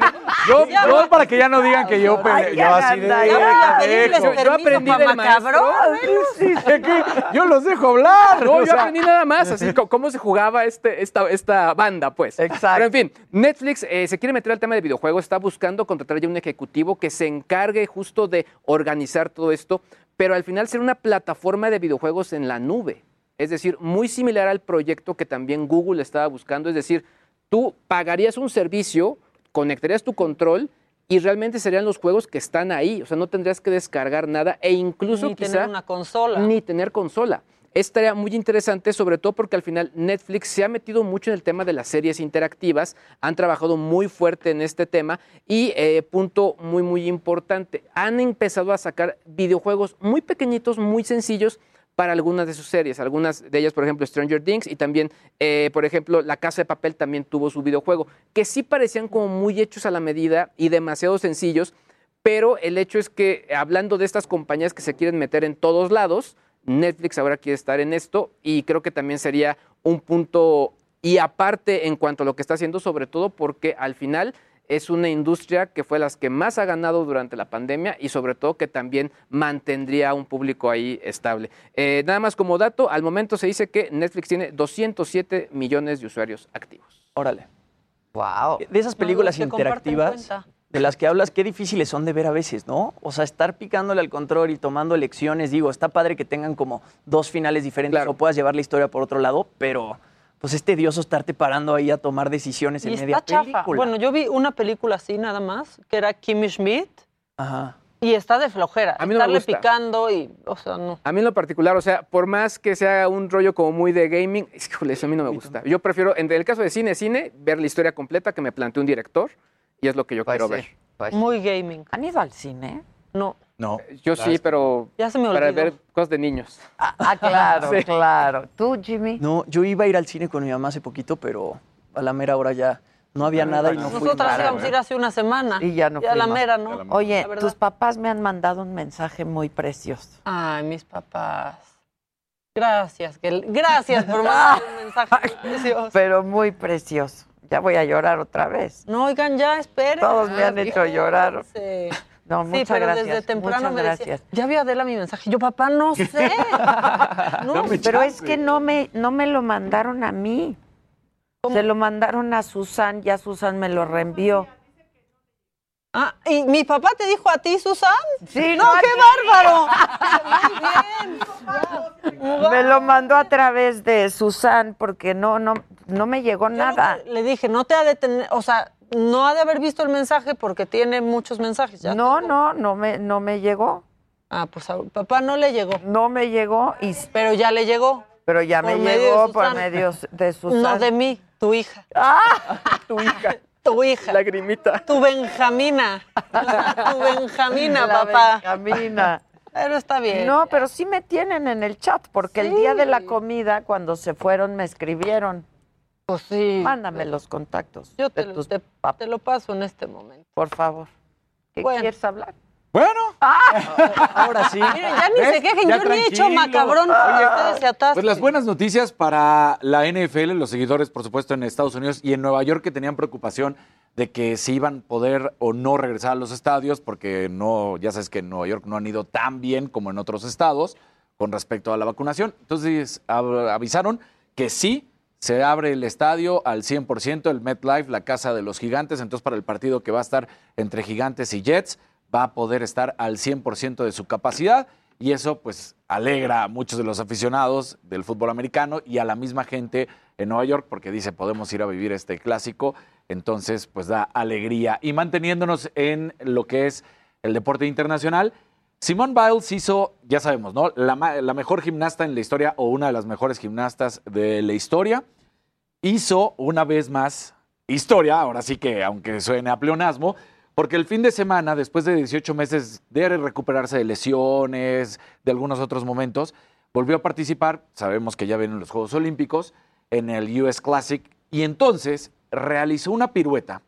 yo, yo para que ya no digan que yo, pe- yo así de... yo permiso aprendí del que yo los dejo hablar. No, yo sea, aprendí nada más, así cómo se jugaba este, esta, esta banda, pues. Exacto. Pero en fin, Netflix eh, se quiere meter al tema de videojuegos, está buscando contratar ya un ejecutivo que se encargue justo de organizar todo esto, pero al final ser una plataforma de videojuegos en la nube. Es decir, muy similar al proyecto que también Google estaba buscando, es decir, tú pagarías un servicio, conectarías tu control y realmente serían los juegos que están ahí, o sea, no tendrías que descargar nada e incluso Ni quizá tener una consola. ni tener consola. Estaría muy interesante, sobre todo porque al final Netflix se ha metido mucho en el tema de las series interactivas, han trabajado muy fuerte en este tema y, eh, punto muy, muy importante, han empezado a sacar videojuegos muy pequeñitos, muy sencillos para algunas de sus series, algunas de ellas, por ejemplo, Stranger Things y también, eh, por ejemplo, La Casa de Papel también tuvo su videojuego, que sí parecían como muy hechos a la medida y demasiado sencillos, pero el hecho es que hablando de estas compañías que se quieren meter en todos lados, Netflix ahora quiere estar en esto y creo que también sería un punto y aparte en cuanto a lo que está haciendo, sobre todo porque al final es una industria que fue las que más ha ganado durante la pandemia y sobre todo que también mantendría un público ahí estable. Eh, nada más como dato, al momento se dice que Netflix tiene 207 millones de usuarios activos. Órale. Wow. De esas películas comparten interactivas de las que hablas, qué difíciles son de ver a veces, ¿no? O sea, estar picándole al control y tomando lecciones, digo, está padre que tengan como dos finales diferentes Claro. o puedas llevar la historia por otro lado, pero pues es tedioso estarte parando ahí a tomar decisiones Y en media está chafa. película. Bueno, yo vi una película así nada más, que era Kimmy Schmidt, Ajá. y está de flojera. A mí no me Estarle gusta. picando y, o sea, no. A mí en lo particular, o sea, por más que sea un rollo como muy de gaming, híjole, eso a mí no me gusta. Yo prefiero, en el caso de cine, cine, ver la historia completa que me plantea un director y es lo que yo Pues quiero sí, ver. pues Muy gaming. ¿Han ido al cine? No. No. Yo sí, pero Ya se me para olvidó. ver cosas de niños. Ah, claro, (laughs) Sí. claro. ¿Tú, Jimmy? No, yo iba a ir al cine con mi mamá hace poquito, pero a la mera hora ya no había nada y no fui. Nosotras íbamos a ir hace una semana. Y ya no Y a la fuimos. mera, ¿no? Oye, La tus papás me han mandado un mensaje muy precioso. Ay, mis papás. Gracias, que gracias por mandar un (laughs) mensaje muy precioso. Pero muy precioso. Ya voy a llorar otra vez. No, oigan, ya, esperen. Todos me han hecho llorar. Sí. No, Sí, muchas pero gracias. desde temprano muchas me gracias. decía, ya vio Adela mi mensaje. Yo, papá, no (laughs) sé. no, Pero es que no me, no me lo mandaron a mí. Se lo mandaron a Susan, ya Susan me lo reenvió. Ah, ¿y mi papá te dijo a ti, Susan? Sí, no, no, qué ti. bárbaro. (laughs) Muy bien. Me lo mandó a través de Susan porque no, no, no me llegó Yo nada. Le dije, no te ha de tener, o sea, no ha de haber visto el mensaje porque tiene muchos mensajes. Ya No, no, no me, no me llegó. Ah, pues a papá no le llegó. No me llegó, y, Pero ya le llegó. pero ya Por me llegó por medio de Susan. (laughs) No de mí, tu hija. ¡Ah! (laughs) Tu hija, Tu hija. lagrimita. Tu Benjamina. (laughs) tu Benjamina, La papá. Benjamina. Pero está bien. No, pero sí me tienen en el chat, porque el día de la comida, cuando se fueron, me escribieron. Pues sí. Mándame los contactos. Yo te, lo- tus te- pap- te lo paso en este momento. Por favor. ¿Qué Bueno. quieres hablar? Bueno. (laughs) Ahora sí. Miren, ya ni ¿Ves? se quejen, Ya yo ni he hecho tranquilo. macabrón. Oye, Ustedes se atascan. Pues las buenas noticias para la NFL, los seguidores, por supuesto, en Estados Unidos y en Nueva York que tenían preocupación de que si iban a poder o no regresar a los estadios, porque no, ya sabes que en Nueva York no han ido tan bien como en otros estados con respecto a la vacunación. Entonces avisaron que sí se abre el estadio al 100%, el MetLife, la casa de los gigantes. Entonces, para el partido que va a estar entre gigantes y Jets, va a poder estar al 100% de su capacidad. Y eso, pues, alegra a muchos de los aficionados del fútbol americano y a la misma gente en Nueva York, porque dice, podemos ir a vivir este clásico. Entonces, pues, da alegría. Y manteniéndonos en lo que es el deporte internacional, Simone Biles hizo, ya sabemos, ¿no? La, la mejor gimnasta en la historia o una de las mejores gimnastas de la historia. Hizo una vez más historia, ahora sí que aunque suene a pleonasmo, porque el fin de semana, después de 18 meses de recuperarse de lesiones, de algunos otros momentos, volvió a participar, sabemos que ya vienen los Juegos Olímpicos, en el US Classic, y entonces realizó una pirueta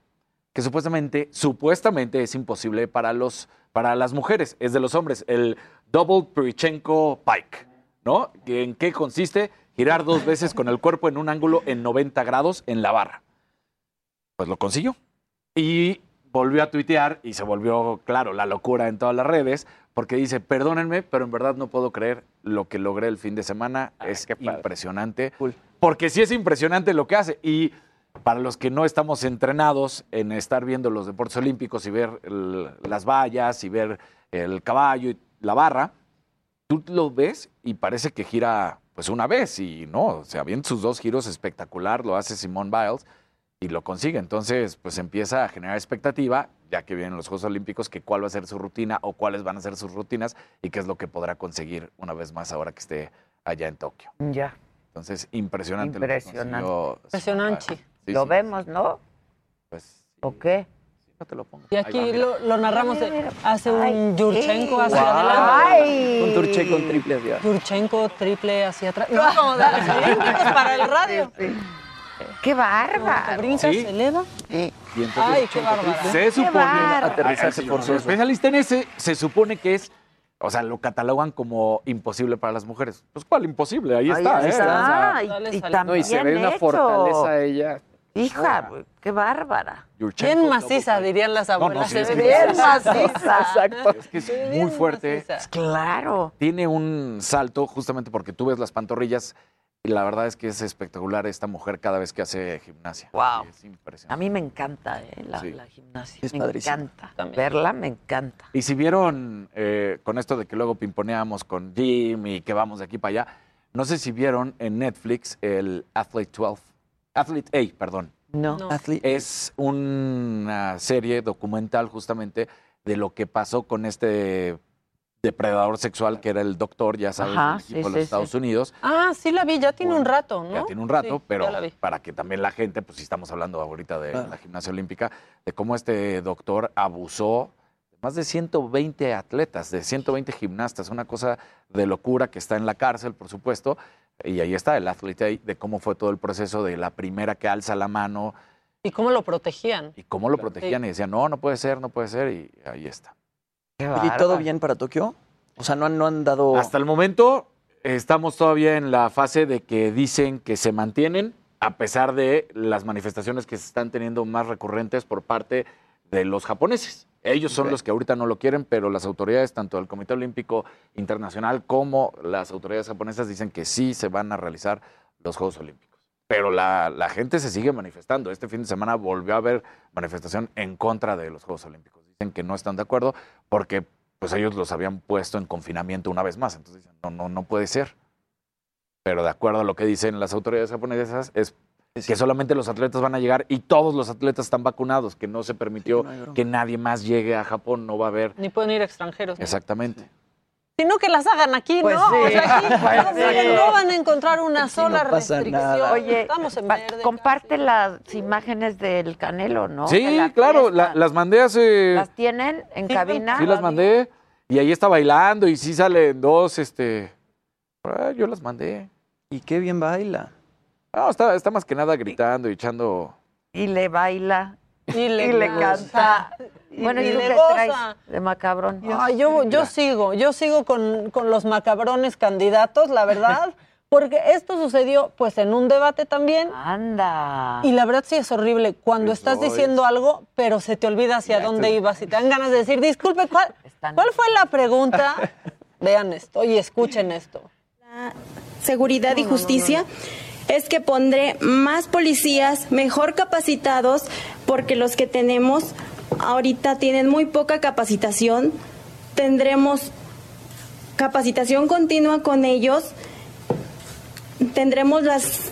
que supuestamente, supuestamente es imposible para, los, para las mujeres, es de los hombres, el Double Perichenko Pike, ¿no? Que ¿En qué consiste? Girar dos veces con el cuerpo en un ángulo en 90 grados en la barra. Pues lo consiguió. Y volvió a tuitear y se volvió, claro, la locura en todas las redes, porque dice, perdónenme, pero en verdad no puedo creer lo que logré el fin de semana. es impresionante. Porque sí es impresionante lo que hace. Y para los que no estamos entrenados en estar viendo los deportes olímpicos y ver el- las vallas y ver el caballo y la barra, tú lo ves y parece que gira pues una vez y no, o sea, bien sus dos giros espectacular, lo hace Simone Biles y lo consigue. Entonces, pues empieza a generar expectativa, ya que vienen los Juegos Olímpicos, que cuál va a ser su rutina o cuáles van a ser sus rutinas y qué es lo que podrá conseguir una vez más ahora que esté allá en Tokio. Ya. Entonces, impresionante. lo que Impresionante. Sí, Lo sí. vemos, ¿no? Pues, ¿O qué? no te lo pongo. Y Ahí va, aquí lo, lo narramos, eh, hace Ay, un Yurchenko hacia guay. adelante. Un Turche con triple hacia Yurchenko triple hacia atrás. No, como (laughs) de los olímpicos para el radio. ¡Qué bárbaro! Brinca, Sí. se eleva. Sí. Y entonces, Ay, qué bárbara. Se supone, bárbaro. Aterrizaje forzoso. los especialistas en ese se supone que es, o sea, lo catalogan como imposible para las mujeres. Pues cuál imposible, ahí está, Ahí ¿eh? está. y- y. No, y se ve también una hecho. fortaleza ella. Hija, qué bárbara. Yurchenko, Bien maciza, dirían las no, abuelas. sí, es bien maciza. Exacto. Es que es muy fuerte. maciza. Claro. Tiene un salto justamente porque tú ves las pantorrillas y la verdad es que es espectacular esta mujer cada vez que hace gimnasia. Wow. Es A impresionante. mí me encanta ¿eh? la, Sí. la gimnasia. Es me padrísimo. encanta. También. Verla me encanta. Y si vieron eh, con esto de que luego pimponeamos con Jim y que vamos de aquí para allá, no sé si vieron en Netflix el Athlete 12, Athlete A, perdón. No. No. Athlete. Es una serie documental justamente de lo que pasó con este depredador sexual que era el doctor, ya sabes, Ajá, sí, de sí, los Estados sí. Unidos. Ah, sí la vi, ya tiene un rato, ¿no? Ya tiene un rato, Sí, pero para que también la gente, pues si estamos hablando ahorita de Claro. la gimnasia olímpica, de cómo este doctor abusó de más de 120 atletas, de 120 gimnastas, una cosa de locura que está en la cárcel, por supuesto, y ahí está el Athlete A, de cómo fue todo el proceso de la primera que alza la mano ¿Y cómo lo protegían? y cómo lo protegían y decían, no, no puede ser, no puede ser, y ahí está. Qué ¿y todo bien para Tokio? O sea, no han, no han dado... Hasta el momento estamos todavía en la fase de que dicen que se mantienen a pesar de las manifestaciones que se están teniendo más recurrentes por parte de los japoneses. Ellos son los que ahorita no lo quieren, pero las autoridades, tanto el Comité Olímpico Internacional como las autoridades japonesas, dicen que sí se van a realizar los Juegos Olímpicos. Pero la, la gente se sigue manifestando. Este fin de semana volvió a haber manifestación en contra de los Juegos Olímpicos. Dicen que no están de acuerdo porque pues ellos los habían puesto en confinamiento una vez más. Entonces dicen, no, no, no puede ser. Pero de acuerdo a lo que dicen las autoridades japonesas, es que solamente los atletas van a llegar y todos los atletas están vacunados, que no se permitió no que nadie más llegue a Japón, no va a haber. Ni pueden ir extranjeros. Exactamente. Sino que las hagan aquí, Pues ¿no? sí. O sea, aquí (laughs) Pues no, sí. van a encontrar una Aquí sola no pasa restricción. nada. Oye, Estamos en verde. comparte casi. las imágenes del Canelo, ¿no? Sí, la claro, la- las mandé hace. ¿Las tienen en Sí, cabina? sí, las mandé. Y ahí está bailando y sí salen dos, este. ah, yo las mandé. Y qué bien baila. No, está, está más que nada gritando y echando. Y le baila. Y le, Y le goza. canta. Y- Bueno, ¿y y tú le qué goza. traes de macabrón? Ay, yo, yo sigo, yo sigo con, con los macabrones candidatos, la verdad, (laughs) porque esto sucedió pues en un debate también. Anda. Y la verdad sí es horrible cuando Pues estás diciendo algo, pero se te olvida hacia dónde estoy- ibas y te dan ganas de decir, disculpe, (laughs) ¿cuál, ¿cuál fue la pregunta? (laughs) Vean esto y escuchen esto. seguridad y justicia es que pondré más policías mejor capacitados porque los que tenemos ahorita tienen muy poca capacitación. Tendremos capacitación continua con ellos. Tendremos las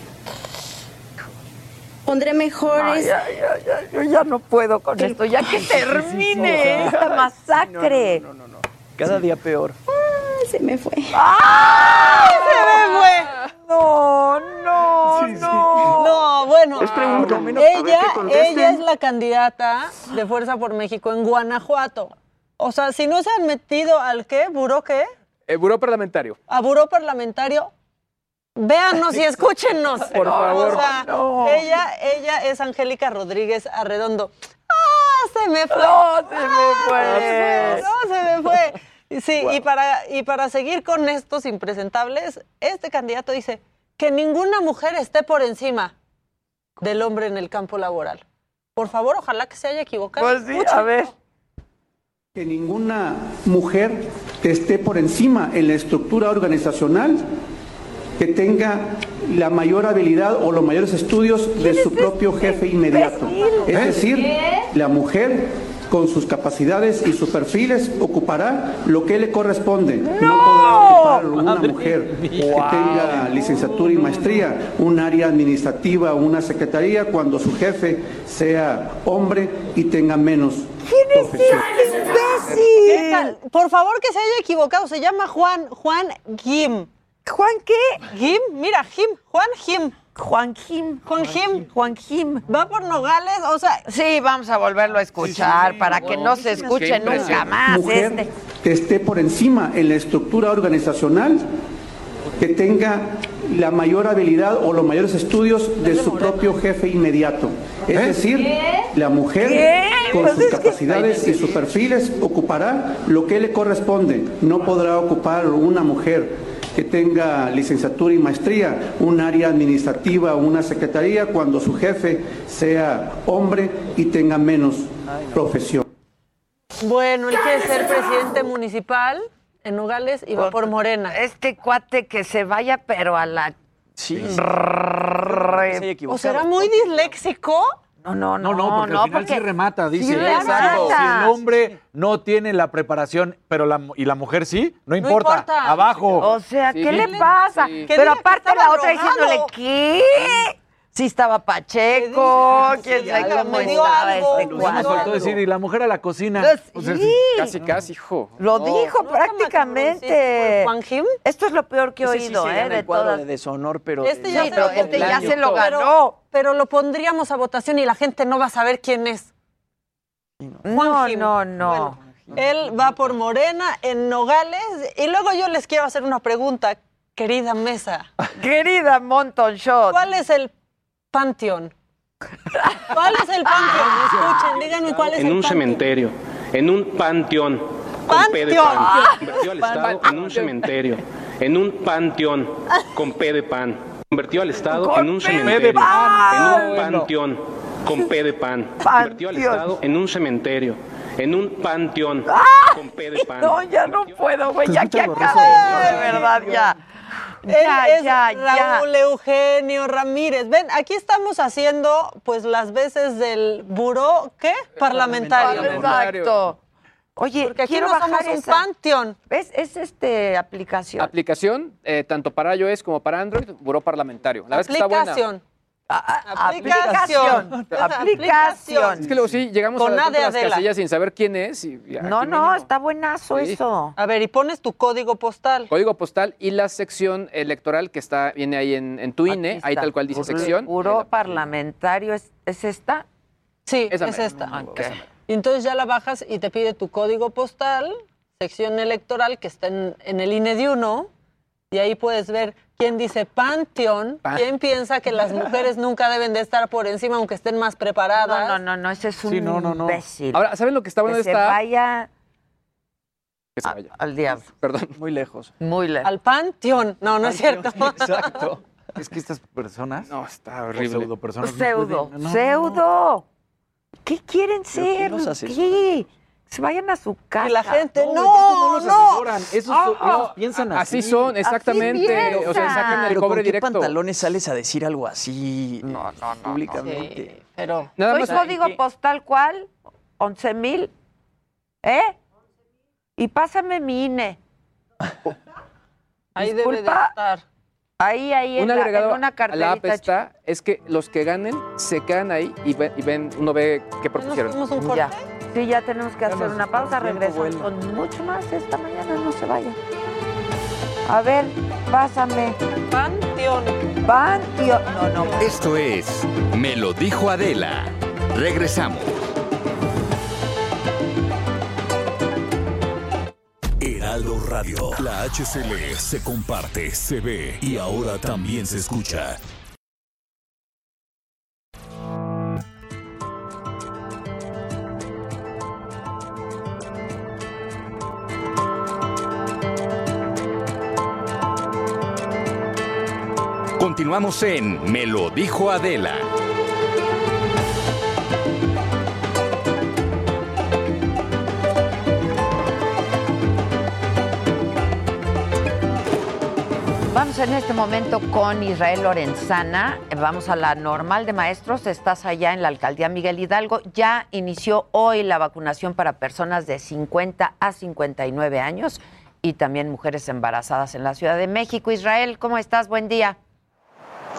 pondré mejores ay, yo ya no puedo con esto. Ya que termine esta masacre. Cada día peor. (laughs) Se me fue. ¡Ay, se me fue! No, no, no. No, bueno, Es pregunta. Ella, ella es la candidata de Fuerza por México en Guanajuato. O sea, si no se han metido al qué, buró qué, El buró parlamentario. a buró parlamentario, véanos y escúchenos. (laughs) Por favor. O sea, No. ella, ella es Angélica Rodríguez Arredondo. ¡Ah, se me fue! No, se me ¡Ah, fue. No, se me fue. Sí, y, para, y para seguir con estos impresentables, este candidato dice que ninguna mujer esté por encima del hombre en el campo laboral. Por favor, ojalá que se haya equivocado. Pues sí, a ver. Que ninguna mujer esté por encima en la estructura organizacional, que tenga la mayor habilidad o los mayores estudios de su propio jefe inmediato. Es decir, la mujer con sus capacidades y sus perfiles ocupará lo que le corresponde. No, podrá ocupar una mujer que tenga licenciatura y maestría, un área administrativa o una secretaría cuando su jefe sea hombre y tenga menos profesión. ¿Qué tal? Por favor, que se haya equivocado. Se llama Juan, Juan Gim. ¿Juan qué? Gim, mira, Gim, Juan Gim. Juan Jim. Juan Gim. Juan Jim. Va por Nogales, o sea. Sí, vamos a volverlo a escuchar para que no se escuche nunca más mujer este. que esté por encima en la estructura organizacional, que tenga la mayor habilidad o los mayores estudios de su propio jefe inmediato. Es decir, la mujer ¿Qué? con Pues sus que- capacidades y sus perfiles ocupará lo que le corresponde. No podrá ocupar una mujer que tenga licenciatura y maestría, un área administrativa o una secretaría cuando su jefe sea hombre y tenga menos profesión. Bueno, él quiere ser (laughs) presidente municipal en Nogales y va por Morena. Este cuate que se vaya, pero a la. Sí. ¿O será muy disléxico? No, no, No, no, porque al final sí remata, dice. Sí Exacto. Si el hombre no tiene la preparación, pero la, y la mujer sí, no importa. importa. Abajo. O sea, Sí. ¿qué le pasa? Sí. Pero aparte la otra drogado. diciéndole, ¿qué? Sí estaba Pacheco, quién sabe algo, cómo estaba algo, este cuate. faltó decir, y la mujer a la cocina. Pues O sea, sí. Casi, casi, hijo. Lo No. dijo ¿No está prácticamente. Juan Jim? Esto es lo peor que he Ese sí oído, se ¿eh? gana De el cuadro todas. de deshonor, pero... Este ya Sí, se pero lo este ya ganó. se lo Pero- ganó. Pero lo pondríamos a votación y la gente no va a saber quién es. No, Juan Jim. no, no. Bueno, él va por Morena en Nogales y luego yo les quiero hacer una pregunta, querida mesa. (laughs) Querida Monton Shot. ¿Cuál es el panteón? (laughs) ¿Cuál es el panteón? Escuchen, díganme cuál es en el un panteón. cementerio, en un panteón, con P de Panteón. pan. Convirtió al Estado en un cementerio, en un panteón, con P de pan. Convirtió al Estado en un cementerio, en un panteón, con P de pan. Convirtió al. Estado en un cementerio, en un panteón, con P de pan. No, ya no puedo, güey, ya que acabe, de verdad, ya. Él Ya, es ya, ya. Raúl Eugenio Ramírez. Ven, aquí estamos haciendo pues las veces del buró, ¿qué? Parlamentario. Exacto. Oye, Porque aquí quiero no somos bajar un esa. panteón. ¿Ves? Es este aplicación. Aplicación, eh, tanto para iOS como para Android, buró parlamentario. La es que está buena. Aplicación. Aplicación. Aplicación. Es que luego sí llegamos Con a la las casillas sin saber quién es. Y, y No, no, está buenazo Sí. eso. A ver, y pones tu código postal. Código postal y la sección electoral que está viene ahí en, en tu INE, ahí tal cual dice sección. Buró parlamentario, ¿es, es esta? Sí, Esa es esta. Entonces ya la bajas y te pide tu código postal, sección electoral que está en, en el INE de uno, y ahí puedes ver ¿Quién dice panteón? Pa- ¿Quién piensa que las mujeres nunca deben de estar por encima aunque estén más preparadas? No, no, no, no, ese es un Sí, no, no, no. imbécil. Ahora, ¿saben lo que está bueno de esta vaya Que se vaya. al diablo. Perdón. Muy lejos. Muy lejos. Al panteón. No, no es cierto. (laughs) Exacto. Es que estas personas. No, está horrible. pseudo personas. Pseudo, pseudo. ¿Qué quieren ¿Pero quién ser? ¿Qué? Se vayan a su casa. Y la gente, No, no, esos no los no. asesoran. Esos son- Ah, ellos piensan así. Así son, exactamente. piensan. o sea, sacan el Pero cobre ¿con qué directo. pantalones sales a decir algo así No, no, no, públicamente? Sí, pero Nada ¿Soy más. código ¿qué? postal cuál? 11 mil. ¿Eh? Y pásame mi INE. ahí debe de estar. Ahí, ahí, en, Un la- agregado en una a la carterita. app está es que los que ganen se quedan ahí y ven, y ven uno ve qué ¿Nos propusieron. fuimos un corte? Ya. Sí, ya tenemos que hacer nos una pausa. Regresamos con mucho más esta mañana. No se vayan. A ver, pásame. Panteón. Panteón. No, no. Esto es Me lo dijo Adela. Regresamos. Heraldo Radio. La HCL se comparte, se ve y ahora también se escucha. Continuamos en Me lo dijo Adela. Vamos en este momento con Israel Lorenzana. Vamos a la normal de maestros. Estás allá en la alcaldía Miguel Hidalgo. Ya inició hoy la vacunación para personas de 50 a 59 años y también mujeres embarazadas en la Ciudad de México. Israel, ¿cómo estás? Buen día.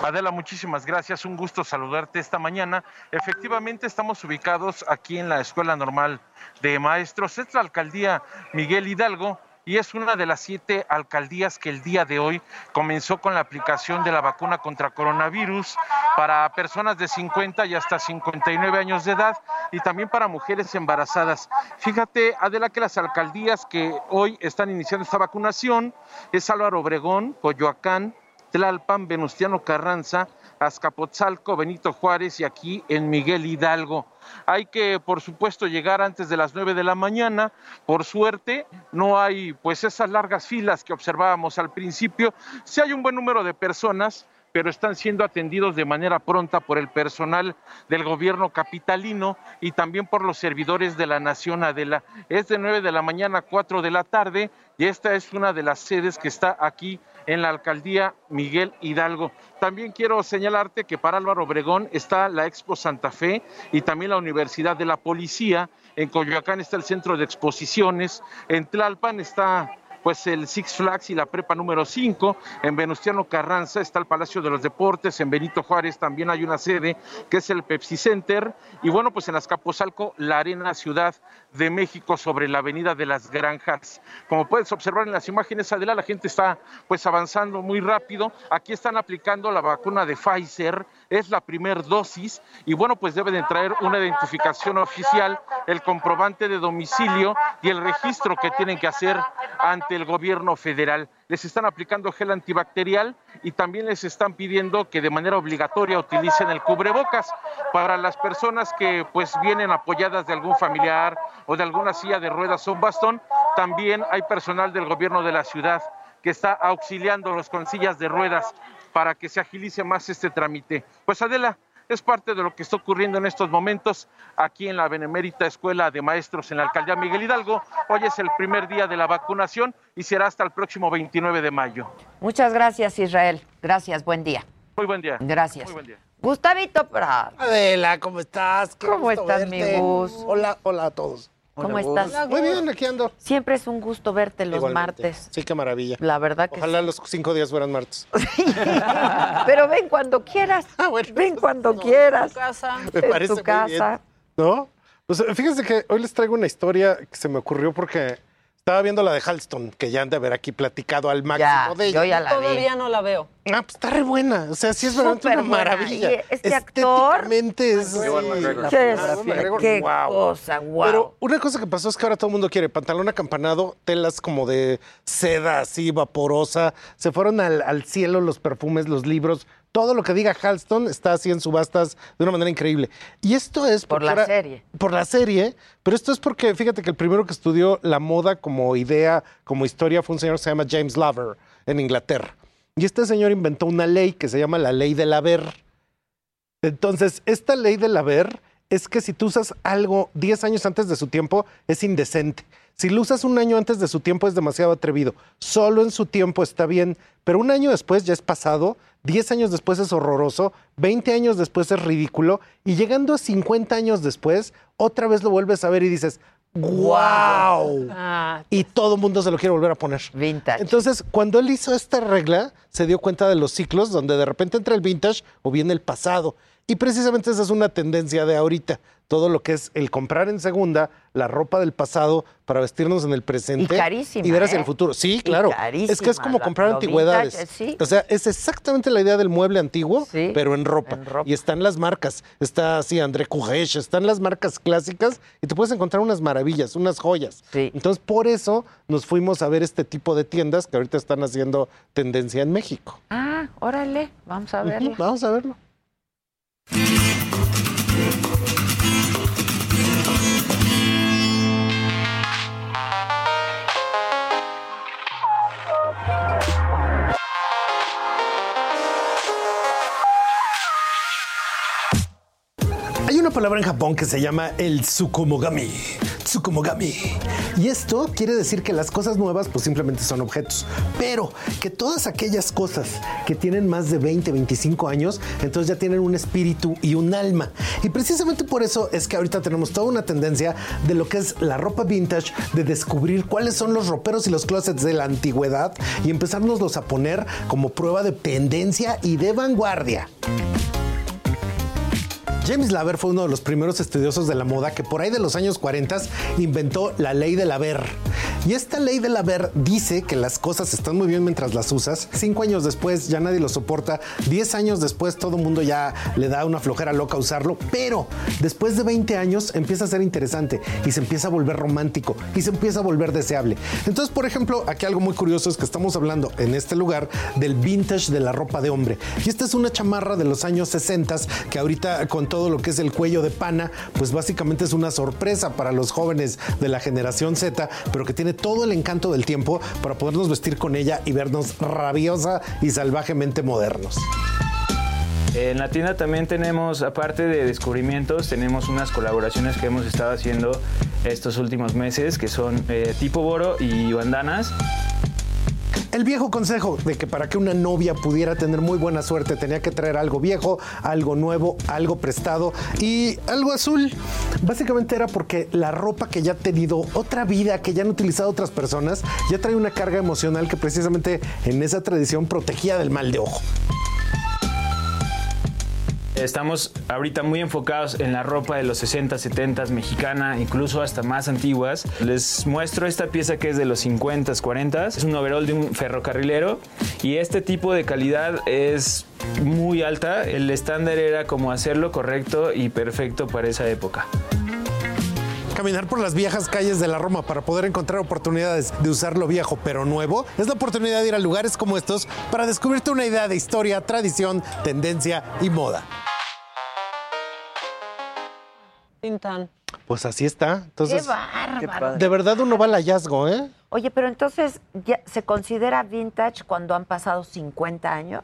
Adela, muchísimas gracias. Un gusto saludarte esta mañana. Efectivamente, estamos ubicados aquí en la Escuela Normal de Maestros. Es la alcaldía Miguel Hidalgo y es una de las siete alcaldías que el día de hoy comenzó con la aplicación de la vacuna contra coronavirus para personas de 50 y hasta 59 años de edad y también para mujeres embarazadas. Fíjate, Adela, que las alcaldías que hoy están iniciando esta vacunación es Álvaro Obregón, Coyoacán, Tlalpan, Venustiano Carranza, Azcapotzalco, Benito Juárez y aquí en Miguel Hidalgo. Hay que, por supuesto, llegar antes de las 9 de la mañana. Por suerte, no hay pues esas largas filas que observábamos al principio. Sí hay un buen número de personas, pero están siendo atendidos de manera pronta por el personal del gobierno capitalino y también por los servidores de la Nación Adela. Es de 9 de la mañana a 4 de la tarde y esta es una de las sedes que está aquí en la alcaldía Miguel Hidalgo. También quiero señalarte que para Álvaro Obregón está la Expo Santa Fe y también la Universidad de la Policía. En Coyoacán está el Centro de Exposiciones. En Tlalpan está pues el Six Flags y la prepa número 5. En Venustiano Carranza está el Palacio de los Deportes. En Benito Juárez también hay una sede que es el Pepsi Center. Y bueno, pues en Azcapotzalco, la Arena Ciudad de México sobre la Avenida de las Granjas. Como puedes observar en las imágenes, Adela, la gente está pues avanzando muy rápido. Aquí están aplicando la vacuna de Pfizer. Es la primer dosis y bueno, pues deben de traer una identificación oficial, el comprobante de domicilio y el registro que tienen que hacer ante el gobierno federal. Les están aplicando gel antibacterial y también les están pidiendo que de manera obligatoria utilicen el cubrebocas para las personas que pues vienen apoyadas de algún familiar o de alguna silla de ruedas o un bastón. También hay personal del gobierno de la ciudad que está auxiliándolos con sillas de ruedas para que se agilice más este trámite. Pues Adela, es parte de lo que está ocurriendo en estos momentos aquí en la Benemérita Escuela de Maestros en la Alcaldía Miguel Hidalgo. Hoy es el primer día de la vacunación y será hasta el próximo 29 de mayo. Muchas gracias, Israel. Gracias, buen día. Muy buen día. Gracias. Muy buen día. Gustavito Prat. Adela, ¿cómo estás? Qué ¿Cómo estás, mi. Gus? Hola, hola a todos. ¿Cómo estás? Muy bien, aquí ando. Siempre es un gusto verte los Igualmente. martes. Sí, qué maravilla. La verdad que Ojalá los cinco días fueran martes. (laughs) Pero ven cuando quieras. ven cuando quieras. casa. Me en parece tu muy casa. bien. ¿No? Pues fíjense que hoy les traigo una historia que se me ocurrió porque Estaba viendo la de Halston, que ya han de haber aquí platicado al máximo Ya, de ella. yo ya la vi. Todavía no la veo. Ah, pues está re buena. O sea, sí es Súper una buena. maravilla. Y este actor- Estéticamente es... Sí. McGregor. Qué, cosa, guau. Pero una cosa que pasó es que ahora todo el mundo quiere pantalón acampanado, telas como de seda así, vaporosa. Se fueron al, al cielo los perfumes, los libros. Todo lo que diga Halston está así en subastas de una manera increíble. Y esto es Por la ahora- serie. por la serie, pero esto es porque fíjate que el primero que estudió la moda como idea, como historia, fue un señor que se llama James Lover en Inglaterra. Y este señor inventó una ley que se llama la ley del haber. Entonces, esta ley del haber es que si tú usas algo 10 años antes de su tiempo, es indecente. Si lo usas un año antes de su tiempo, es demasiado atrevido. Solo en su tiempo está bien, pero un año después ya es pasado, 10 años después es horroroso, 20 años después es ridículo, y llegando a 50 años después, otra vez lo vuelves a ver y dices, ¡Wow! Ah, Y todo el mundo se lo quiere volver a poner. Vintage. Entonces, cuando él hizo esta regla, se dio cuenta de los ciclos donde de repente entra el vintage o viene el pasado. Y precisamente esa es una tendencia de ahorita. Todo lo que es el comprar en segunda, la ropa del pasado para vestirnos en el presente. Y carísima, Y ver hacia ¿eh? el futuro. Sí, claro. Es que es como la- comprar antigüedades. vintage, sí. O sea, es exactamente la idea del mueble antiguo, pero en ropa. en ropa. Y están las marcas. Está así André Courrèges, están las marcas clásicas y te puedes encontrar unas maravillas, unas joyas. Entonces, por eso nos fuimos a ver este tipo de tiendas que ahorita están haciendo tendencia en México. Ah, órale, vamos a verlo. Vamos a verlo. Hay una palabra en Japón que se llama el tsukumogami. Tsukumogami. Y esto quiere decir que las cosas nuevas pues simplemente son objetos. Pero que todas aquellas cosas que tienen más de 20, 25 años, entonces ya tienen un espíritu y un alma. Y precisamente por eso es que ahorita tenemos toda una tendencia de lo que es la ropa vintage, de descubrir cuáles son los roperos y los closets de la antigüedad y empezárnoslos a poner como prueba de tendencia y de vanguardia. James Laver fue uno de los primeros estudiosos de la moda que por ahí de los años 40 inventó la ley del haber. Y esta ley del haber dice que las cosas están muy bien mientras las usas. Cinco años después ya nadie lo soporta. Diez años después todo el mundo ya le da una flojera loca usarlo. Pero después de 20 años empieza a ser interesante y se empieza a volver romántico y se empieza a volver deseable. Entonces, por ejemplo, aquí algo muy curioso es que estamos hablando en este lugar del vintage de la ropa de hombre. Y esta es una chamarra de los años 60 que ahorita con todo lo que es el cuello de pana, pues básicamente es una sorpresa para los jóvenes de la generación Z, pero que tiene todo el encanto del tiempo para podernos vestir con ella y vernos rabiosa y salvajemente modernos. En la tienda también tenemos, aparte de descubrimientos, tenemos unas colaboraciones que hemos estado haciendo estos últimos meses, que son eh, tipo boro y bandanas. El viejo consejo de que para que una novia pudiera tener muy buena suerte tenía que traer algo viejo, algo nuevo, algo prestado y algo azul. Básicamente era porque la ropa que ya ha tenido otra vida, que ya han utilizado otras personas, ya trae una carga emocional que precisamente en esa tradición protegía del mal de ojo. Estamos ahorita muy enfocados en la ropa de los 60, 70 mexicana, incluso hasta más antiguas. Les muestro esta pieza que es de los 50, 40. Es un overall de un ferrocarrilero y este tipo de calidad es muy alta. El estándar era como hacerlo correcto y perfecto para esa época. Caminar por las viejas calles de la Roma para poder encontrar oportunidades de usar lo viejo pero nuevo es la oportunidad de ir a lugares como estos para descubrirte una idea de historia, tradición, tendencia y moda. Pues así está. Entonces, Qué bárbaro. de verdad uno va al hallazgo, ¿eh? Oye, pero entonces, ¿ya ¿se considera vintage cuando han pasado 50 años?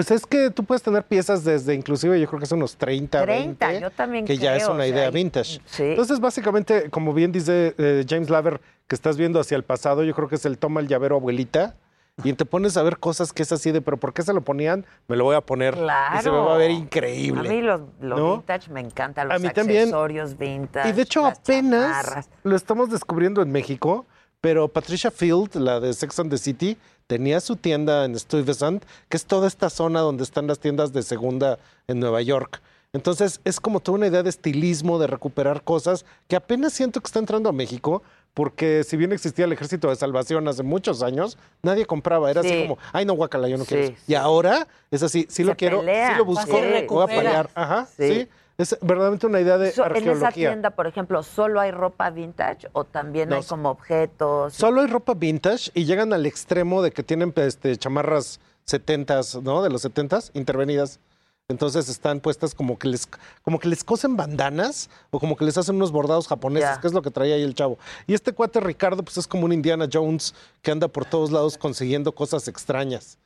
Pues es que tú puedes tener piezas desde inclusive yo creo que son unos 30, 30, 20, yo también que ya es creo, una o sea, idea vintage. sí. Entonces, básicamente, como bien dice eh, James Laver, que estás viendo hacia el pasado, yo creo que es el toma el llavero abuelita. Y te pones a ver cosas que es así de, pero ¿por qué se lo ponían? Me lo voy a poner. Claro. Y se me va a ver increíble. A mí los, los ¿no? vintage me encantan, los A mí también. accesorios vintage. Y de hecho las apenas chamarras. lo estamos descubriendo en México, pero Patricia Field, la de Sex and the City, tenía su tienda en Stuyvesant, que es toda esta zona donde están las tiendas de segunda en Nueva York. Entonces es como toda una idea de estilismo, de recuperar cosas que apenas siento que está entrando a México, porque si bien existía el Ejército de Salvación hace muchos años, nadie compraba. Era Sí. así como, ay no, guacala, yo no Sí, quiero. eso". sí. Y ahora es así, sí lo Se quiero, pelean. sí lo busco, voy a pelear. Ajá, Sí. Es verdaderamente una idea de So- en esa arqueología. tienda, por ejemplo, ¿solo hay ropa vintage o también No, hay como objetos? Solo hay ropa vintage y llegan al extremo de que tienen este, chamarras 70s, ¿no? De los 70s, intervenidas. Entonces están puestas como que les como que les cosen bandanas o como que les hacen unos bordados japoneses, Ya. que es lo que traía ahí el chavo. Y este cuate Ricardo pues es como un Indiana Jones que anda por todos lados consiguiendo cosas extrañas.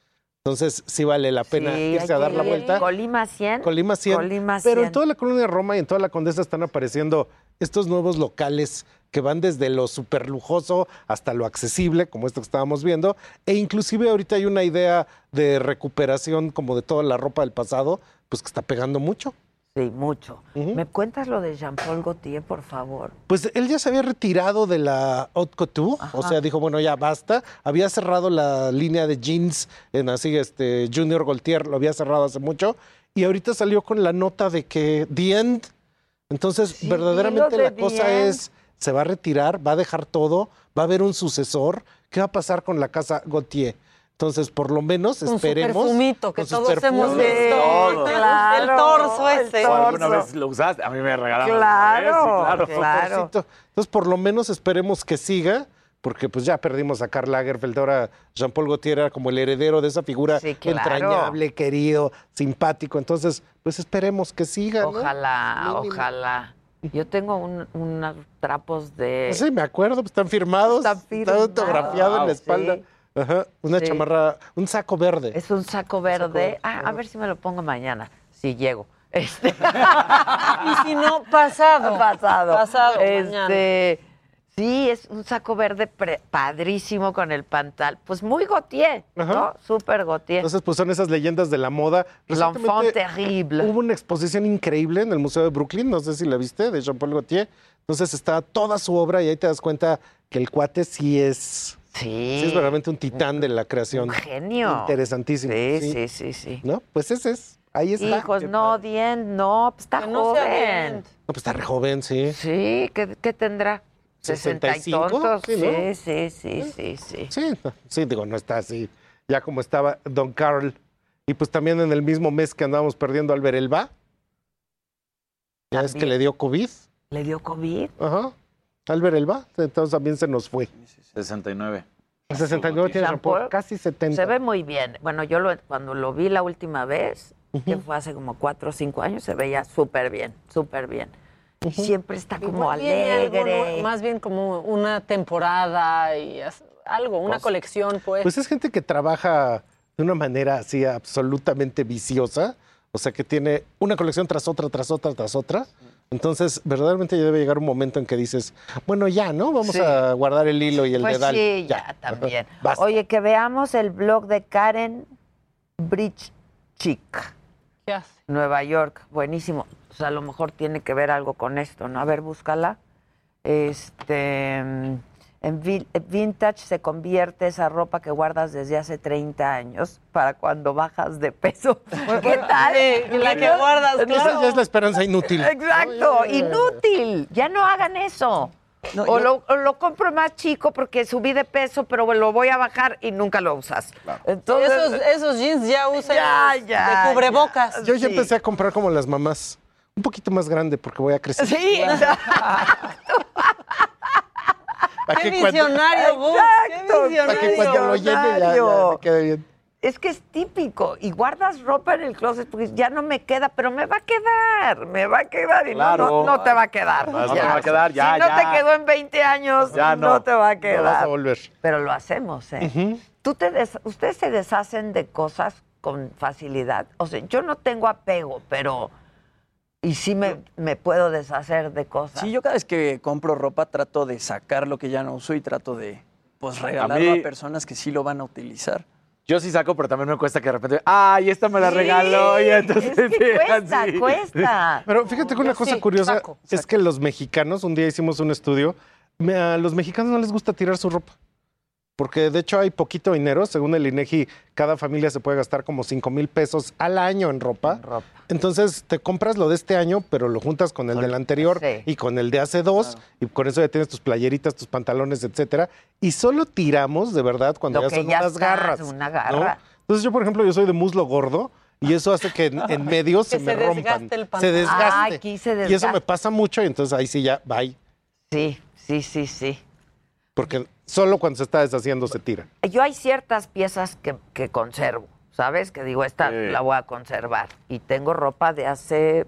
Entonces sí vale la pena Sí, irse a dar la ir. vuelta. Colima 100. Colima 100. Colima Pero 100. en toda la colonia de Roma y en toda la Condesa están apareciendo estos nuevos locales que van desde lo súper lujoso hasta lo accesible, como esto que estábamos viendo, e inclusive ahorita hay una idea de recuperación como de toda la ropa del pasado, pues que está pegando mucho. Sí, mucho. ¿Me cuentas lo de Jean-Paul Gaultier, por favor? Pues él ya se había retirado de la haute couture, o sea, dijo, bueno, ya basta. Había cerrado la línea de jeans en así, este, Junior Gaultier lo había cerrado hace mucho, y ahorita salió con la nota de que The End. Entonces, verdaderamente la cosa End. es, se va a retirar, va a dejar todo, va a haber un sucesor. ¿Qué va a pasar con la casa Gaultier? Entonces, por lo menos Con su esperemos. perfumito que todos hemos perfumes. visto. Todo. el torso ese. ¿O alguna vez lo usaste? A mí me regalaron. Claro, sí, claro. Entonces, por lo menos esperemos que siga, porque pues ya perdimos a Karl Lagerfeld, ahora Jean-Paul Gaultier era como el heredero de esa figura Sí, claro. entrañable, querido, simpático. Entonces, pues esperemos que siga. Ojalá, ojalá. Yo tengo un- unos trapos de... Sí, me acuerdo, pues, están firmados, Están está firmados. autografiado en la Sí. Ajá, una Sí. chamarra, un saco verde. Es un saco verde. Ah, a ver si me lo pongo mañana, si llego. (laughs) Este, Y si no, pasado. pasado. Pasado, Este, sí, es un saco verde pre- padrísimo con el pantal. Pues muy Gautier, ¿no? Ajá. Súper Gautier. Entonces, pues son esas leyendas de la moda. L'enfant terrible. Hubo una exposición increíble en el Museo de Brooklyn, no sé si la viste, de Jean-Paul Gaultier. Entonces está toda su obra y ahí te das cuenta que el cuate sí es... Sí. es verdaderamente un titán de la creación. Un genio. Interesantísimo. Sí, sí, sí, sí. ¿No? Pues ese es. Ahí está. Hijos, no, Dien, no, pues está Que joven. No, pues está re joven, sí. Sí, ¿qué, qué tendrá? 60 y 65, tontos. sí, ¿no? Sí, sí, sí, sí, sí. Sí, sí, digo, no está así. Ya como estaba Don Carl. Y pues también en el mismo mes que andábamos perdiendo al Elba. Ya es que le dio COVID. ¿Le dio COVID? Ajá. Albert Elba. Entonces también se nos fue. 69. El 69 tiene Jean-Paul, casi 70. Se ve muy bien. Bueno, yo lo, cuando lo vi la última vez, que fue hace como cuatro o cinco años, se veía súper bien, súper bien. Y siempre está como algo, alegre. Más bien como una temporada y algo, una Pues- colección, pues. Pues es gente que trabaja de una manera así absolutamente viciosa, o sea que tiene una colección tras otra, tras otra, tras otra. Entonces, verdaderamente ya debe llegar un momento en que dices, bueno, ya, ¿no? Vamos Sí. a guardar el hilo y el pues dedal. sí, ya, también. (laughs) Basta. Oye, que veamos el blog de Karen Bridge-Chick. ¿Qué hace? Nueva York, buenísimo. Pues a lo mejor tiene que ver algo con esto, ¿no? A ver, búscala. Este, mm, en vi- vintage se convierte esa ropa que guardas desde hace 30 años para cuando bajas de peso. (laughs) ¿Qué tal? Sí, la que guardas, Esa claro. ya es la esperanza inútil. Exacto, inútil. Ya no hagan eso. o, lo, o lo compro más chico porque subí de peso, pero lo voy a bajar y nunca lo usas. Entonces, esos, esos jeans ya usan Ya, ya, de cubrebocas. Yo ya empecé a comprar como las mamás. Un poquito más grande porque voy a crecer. Sí, (laughs) exacto. (laughs) Para Qué visionario. Qué Para que cuando lo llene ya, ya Visionario. me quede bien. Es que es típico. Y guardas ropa en el closet porque ya no me queda, pero me va a quedar. Me va a quedar. Y no- Claro. no, no te va a quedar. No te va a quedar, ya, Si no ya. te quedó en 20 años, Ya no. no. te va a No quedar. vas a volver. Pero lo hacemos, ¿eh? Tú te des- Ustedes se deshacen de cosas con facilidad. O sea, yo no tengo apego, pero... Y sí me, me puedo deshacer de cosas. Sí, yo cada vez que compro ropa trato de sacar lo que ya no uso y trato de pues regalarlo a, mí- personas que sí lo van a utilizar. Yo sí saco, pero también me cuesta que de repente, ay, esta me la Sí, regaló y entonces es que cuesta, así. cuesta. (laughs) Pero fíjate que una yo cosa sí, curiosa saco, es que los mexicanos, un día hicimos un estudio, me- a los mexicanos no les gusta tirar su ropa. Porque de hecho hay poquito dinero, según el INEGI, cada familia se puede gastar como 5 mil pesos al año en ropa. Entonces te compras lo de este año, pero lo juntas con el del anterior y con el de hace dos, y con eso ya tienes tus playeritas, tus pantalones, etcétera. Y solo tiramos, de verdad, cuando Lo ya son ya unas garras. una ¿no? garra. Entonces yo, por ejemplo, yo soy de muslo gordo. Y eso hace que en, en medio (laughs) se, Que me se rompan. desgaste el Se desgaste. Ah, aquí se Y eso me pasa mucho y entonces ahí sí ya, bye. Sí, sí, sí, sí. Porque solo cuando se está deshaciendo se tira. Yo hay ciertas piezas que, que conservo, ¿sabes? Que digo, esta la voy a conservar. Y tengo ropa de hace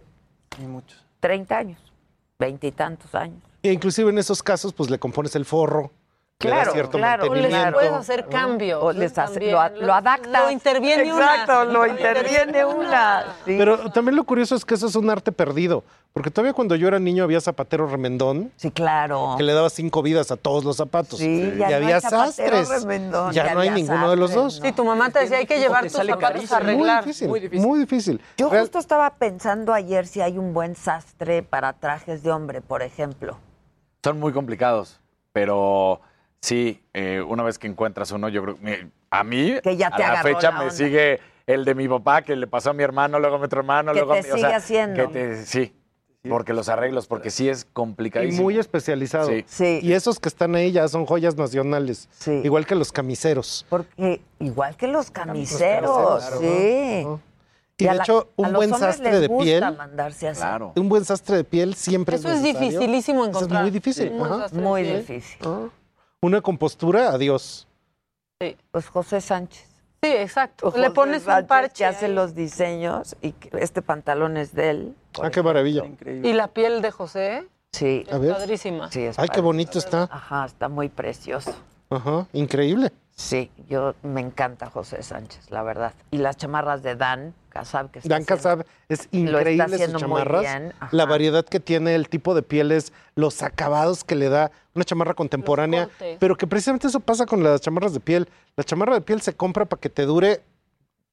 30 años, veintitantos años. E inclusive en esos casos, pues le compones el forro, Claro, cierto claro. Les puedes hacer cambios. O les ¿no? hace- También. lo, lo adaptas. Lo interviene una. Exacto, lo interviene una. Sí. Pero también lo curioso es que eso es un arte perdido. Porque todavía cuando yo era niño había zapatero remendón. Sí, claro. Que le daba cinco vidas a todos los zapatos. Sí, y ya no había sastres. remendón, ya ya no hay ninguno de los dos. Sí, tu mamá te decía, hay que llevar tus zapatos a arreglar. Muy difícil, Muy muy difícil. difícil. Yo Real- justo estaba pensando ayer si hay un buen sastre para trajes de hombre, por ejemplo. Son muy complicados, pero sí, eh, una vez que encuentras uno, yo creo que a mí, Que ya te a la fecha la me sigue el de mi papá, que le pasó a mi hermano, luego a mi otro hermano, Que luego a mi- o sigue sea, haciendo. que te- sí, porque los arreglos, porque sí es y complicadísimo. muy especializado. Sí. Sí. Y esos que están ahí ya son joyas nacionales. Sí. Igual que los camiseros. Porque igual que los camiseros, camiseros, sí. Ajá. Y, de la- hecho, un buen sastre de piel. mandarse así. Claro. Un buen sastre de piel siempre Eso es es dificilísimo Eso encontrar. es muy difícil. De Muy difícil. Una compostura, adiós. Pues José Sánchez. Sí, exacto. José Le pones un parche. que hace los diseños y este pantalón es de él. Ah, qué maravilla. Increíble. Y la piel de José, Sí, A ver. padrísima. sí, es Ay, qué bonito está. Ajá, está muy precioso. Ajá, increíble. Sí, yo me encanta José Sánchez, la verdad. Y las chamarras de Dan Casab que está Dan Casab es increíble sus chamarras. La variedad que tiene, el tipo de pieles, los acabados que le da una chamarra contemporánea. Pero que precisamente eso pasa con las chamarras de piel. La chamarra de piel se compra para que te dure.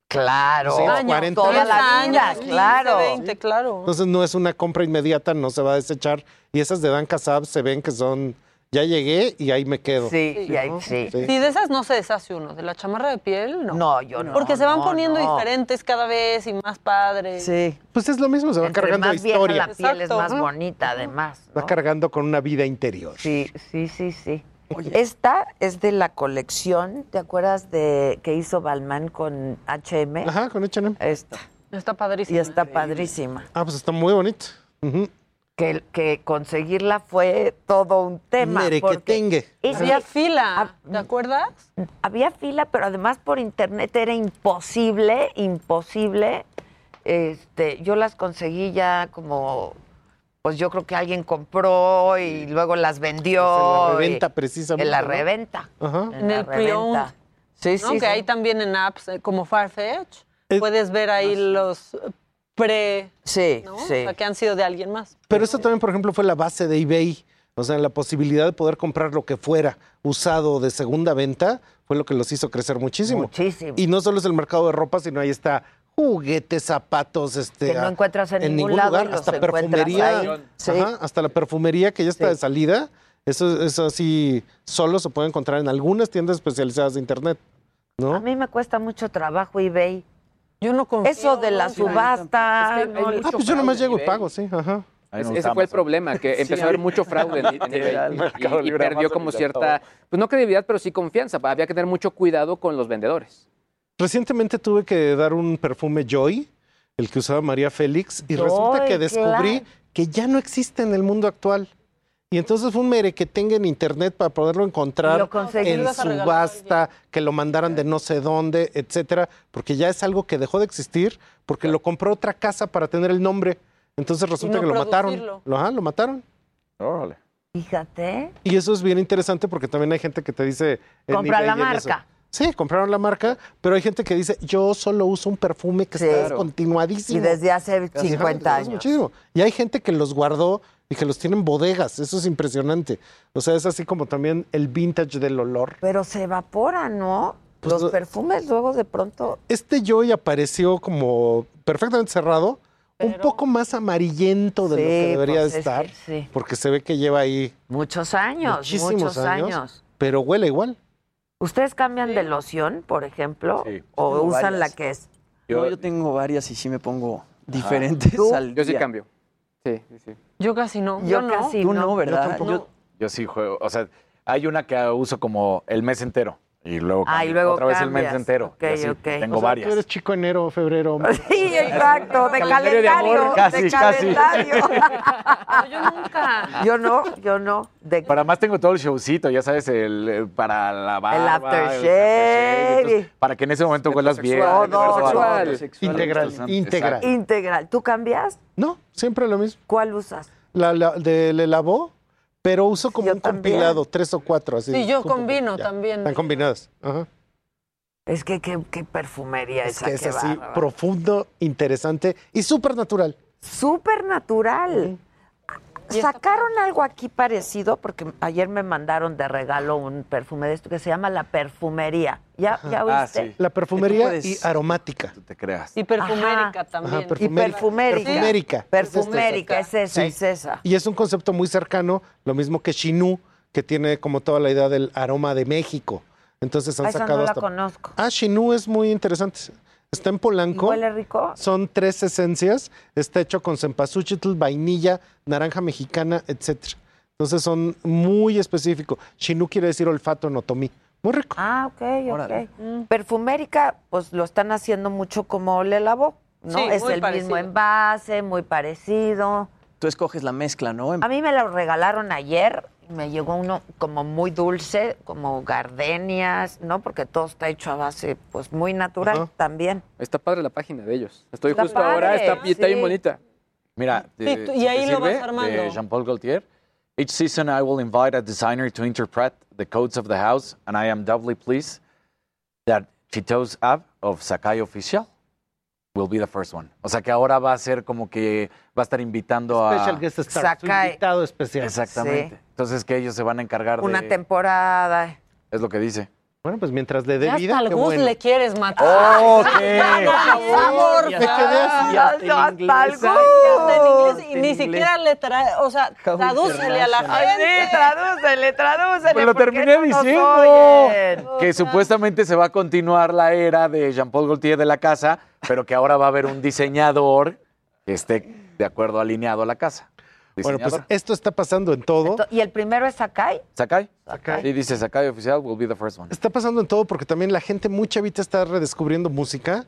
Claro, Sí, Años, 40 toda la años, vida, 15, claro. 20, claro. Entonces no es una compra inmediata, no se va a desechar. Y esas de Dan Casab se ven que son. Ya llegué y ahí me quedo. Sí, y ahí- sí. Sí. Sí, de esas no se deshace uno. De la chamarra de piel, no. No, yo no. Porque se van no, poniendo no. diferentes cada vez y más padres. Sí. Pues es lo mismo, se va Entre cargando más vieja historia. la piel es Exacto. más Ajá. bonita, además. Va cargando con una vida interior. Sí, sí, sí, sí. Esta es de la colección, ¿te acuerdas de que hizo Balmain con H&M? Ajá, con H&M. Esta. Está padrísimo. Y está padrísima. Ah, pues está muy bonito. Ujú. Que, que conseguirla fue todo un tema. Mere que tengue. es Había fila, ¿te acuerdas? había fila, pero además por internet era imposible, imposible. Este, yo las conseguí ya como, pues yo creo que alguien compró y luego las vendió. Pues en la y- reventa, precisamente, En la ¿no? reventa. Ajá. En la el pre-owned. reventa. Sí, ¿no? sí. que sí. hay también en apps eh, como Farfetch. Eh, Puedes ver ahí los pre, Sí, ¿no? sí. O sea, que han sido de alguien más. Pero eso también, por ejemplo, fue la base de eBay. O sea, la posibilidad de poder comprar lo que fuera usado de segunda venta fue lo que los hizo crecer muchísimo. Muchísimo. Y no solo es el mercado de ropa, sino ahí está juguetes, zapatos, este, Que no encuentras en ningún lado y los hasta perfumería, ahí. Sí. Ajá, hasta la perfumería que ya está Sí. de salida. Eso, eso sí, solo se puede encontrar en algunas tiendas especializadas de internet, ¿no? A mí me cuesta mucho trabajo eBay. Yo no confío. Eso de la subasta. Es que hay no- mucho Ah, pues yo nomás llego y en pago, sí, ajá. Es- ese fue el problema, que (laughs) empezó a haber mucho fraude en, (laughs) en eBay y, perdió como cierta, pues no credibilidad, pero sí confianza. Había que tener mucho cuidado con los vendedores. Recientemente tuve que dar un perfume Joy, el que usaba María Félix, y Joy, resulta que descubrí claro. que ya no existe en el mundo actual. Y entonces fue un mere que tenga en internet para poderlo encontrar en subasta, que lo mandaran de no sé dónde, etcétera, porque ya es algo que dejó de existir porque lo compró otra casa para tener el nombre. Entonces resulta no que lo mataron. Lo, ajá, lo mataron. Órale. Fíjate. Y eso es bien interesante porque también hay gente que te dice... en Compra eBay la marca. Sí, compraron la marca, pero hay gente que dice, yo solo uso un perfume que Sí. está Claro. descontinuadísimo. Y desde hace Ajá, 50 es años. muchísimo. Y hay gente que los guardó y que los tiene en bodegas. Eso es impresionante. O sea, es así como también el vintage del olor. Pero se evapora, ¿no? Pues Los lo- perfumes luego de pronto. Este Joy apareció como perfectamente cerrado, un poco más amarillento de lo que debería pues es estar, que sí. porque se ve que lleva ahí Muchos años, muchísimos muchos años, años. pero huele igual. ¿Ustedes cambian de loción, por ejemplo? Sí. ¿O Tengo usan varias. la que es? Yo, yo tengo varias y sí me pongo diferentes ¿Tú? al Yo sí día. cambio. Sí, sí, sí. Yo casi no. Yo Yo, no. casi Tú no. no, ¿verdad? Yo tampoco. Yo- Yo sí juego. O sea, hay una que uso como el mes entero. Y luego, Ah, y cambio. luego otra vez el mes entero. Así. Tengo O sea, varias. Tú eres chico enero, febrero. (laughs) Sí, exacto, de Calendario de amor. Casi, de casi. calendario. (laughs) No, yo nunca. Yo no, yo no. De, Para más tengo todo el showcito, ya sabes, el, eh, para la barba. aftershave. entonces, para que en ese momento huelas bien. Todo, Todo. Integral, Exacto. integral. integral. ¿Tú cambias? No, siempre lo mismo. ¿Cuál usas? La, la de Le Lavó, pero uso como Yo un también. compilado, tres o cuatro. Así, Sí, yo pum, pum, pum, combino ya. también. Están combinadas. Ajá. Es que qué, qué perfumería Es esa, que es así, profundo, interesante y súper natural. Súper natural. Sacaron algo aquí parecido, porque ayer me mandaron de regalo un perfume de esto que se llama la perfumería. ¿Ya, ya Ah, sí. La perfumería puedes- y aromática. Tú te creas. Y perfumérica Ajá. también. Ajá, Y perfumérica. perfumérica. Perfumérica. Perfumérica, es esa, Sí. es esa. Y es un concepto muy cercano, lo mismo que Chinú, que tiene como toda la idea del aroma de México. Entonces han Ah, Esa sacado no la hasta- conozco. Ah, Chinú es muy interesante. Está en ¿Y Polanco. huele rico? Son tres esencias. Está hecho con cempasúchil, vainilla, naranja mexicana, etcétera. Entonces son muy específicos. Chinú quiere decir olfato en otomí. Muy rico. Ah, ok, Órale. ok. Perfumérica, pues lo están haciendo mucho como le lavó, ¿no? Sí, es muy el parecido. mismo envase, muy parecido. Tú escoges la mezcla, ¿no? A mí me lo regalaron ayer y me llegó uno como muy dulce, como gardenias, ¿no? Porque todo está hecho a base, pues muy natural Ajá. también. Está padre la página de ellos. Estoy Está justo ahora, está, y está bien sí. bonita. Mira, tú- y ahí lo vas armando. De Jean-Paul Gaultier. Each season I will invite a designer to interpret the codes of the house, and I am doubly pleased that Chito's app of Sakai Official will be the first one. O sea que ahora va a ser como que va a estar invitando a... Special guest star, su Sakai. invitado especial. Exactamente. Entonces que ellos se van a encargar Una de... temporada. Es lo que dice. Bueno, pues mientras le dé Ya vida, hasta al Gus bueno. le quieres matar. ¡Oh, qué! por favor. Quedé así. Y hasta y En ni siquiera le trae, o sea, tradúcele a la gente. Sí, tradúcele, tradúcele. Pues lo ¿por qué terminé no diciendo. Que supuestamente se va a continuar la era de Jean-Paul Gaultier de la casa, pero que ahora va a haber un diseñador que esté de acuerdo alineado a la casa. Bueno, pues esto está pasando en todo. ¿Y el primero es Sakai? ¿Sakai? Sakai. Sí, dice Sakai oficial will be the first one. Está pasando en todo porque también la gente muy chavita está redescubriendo música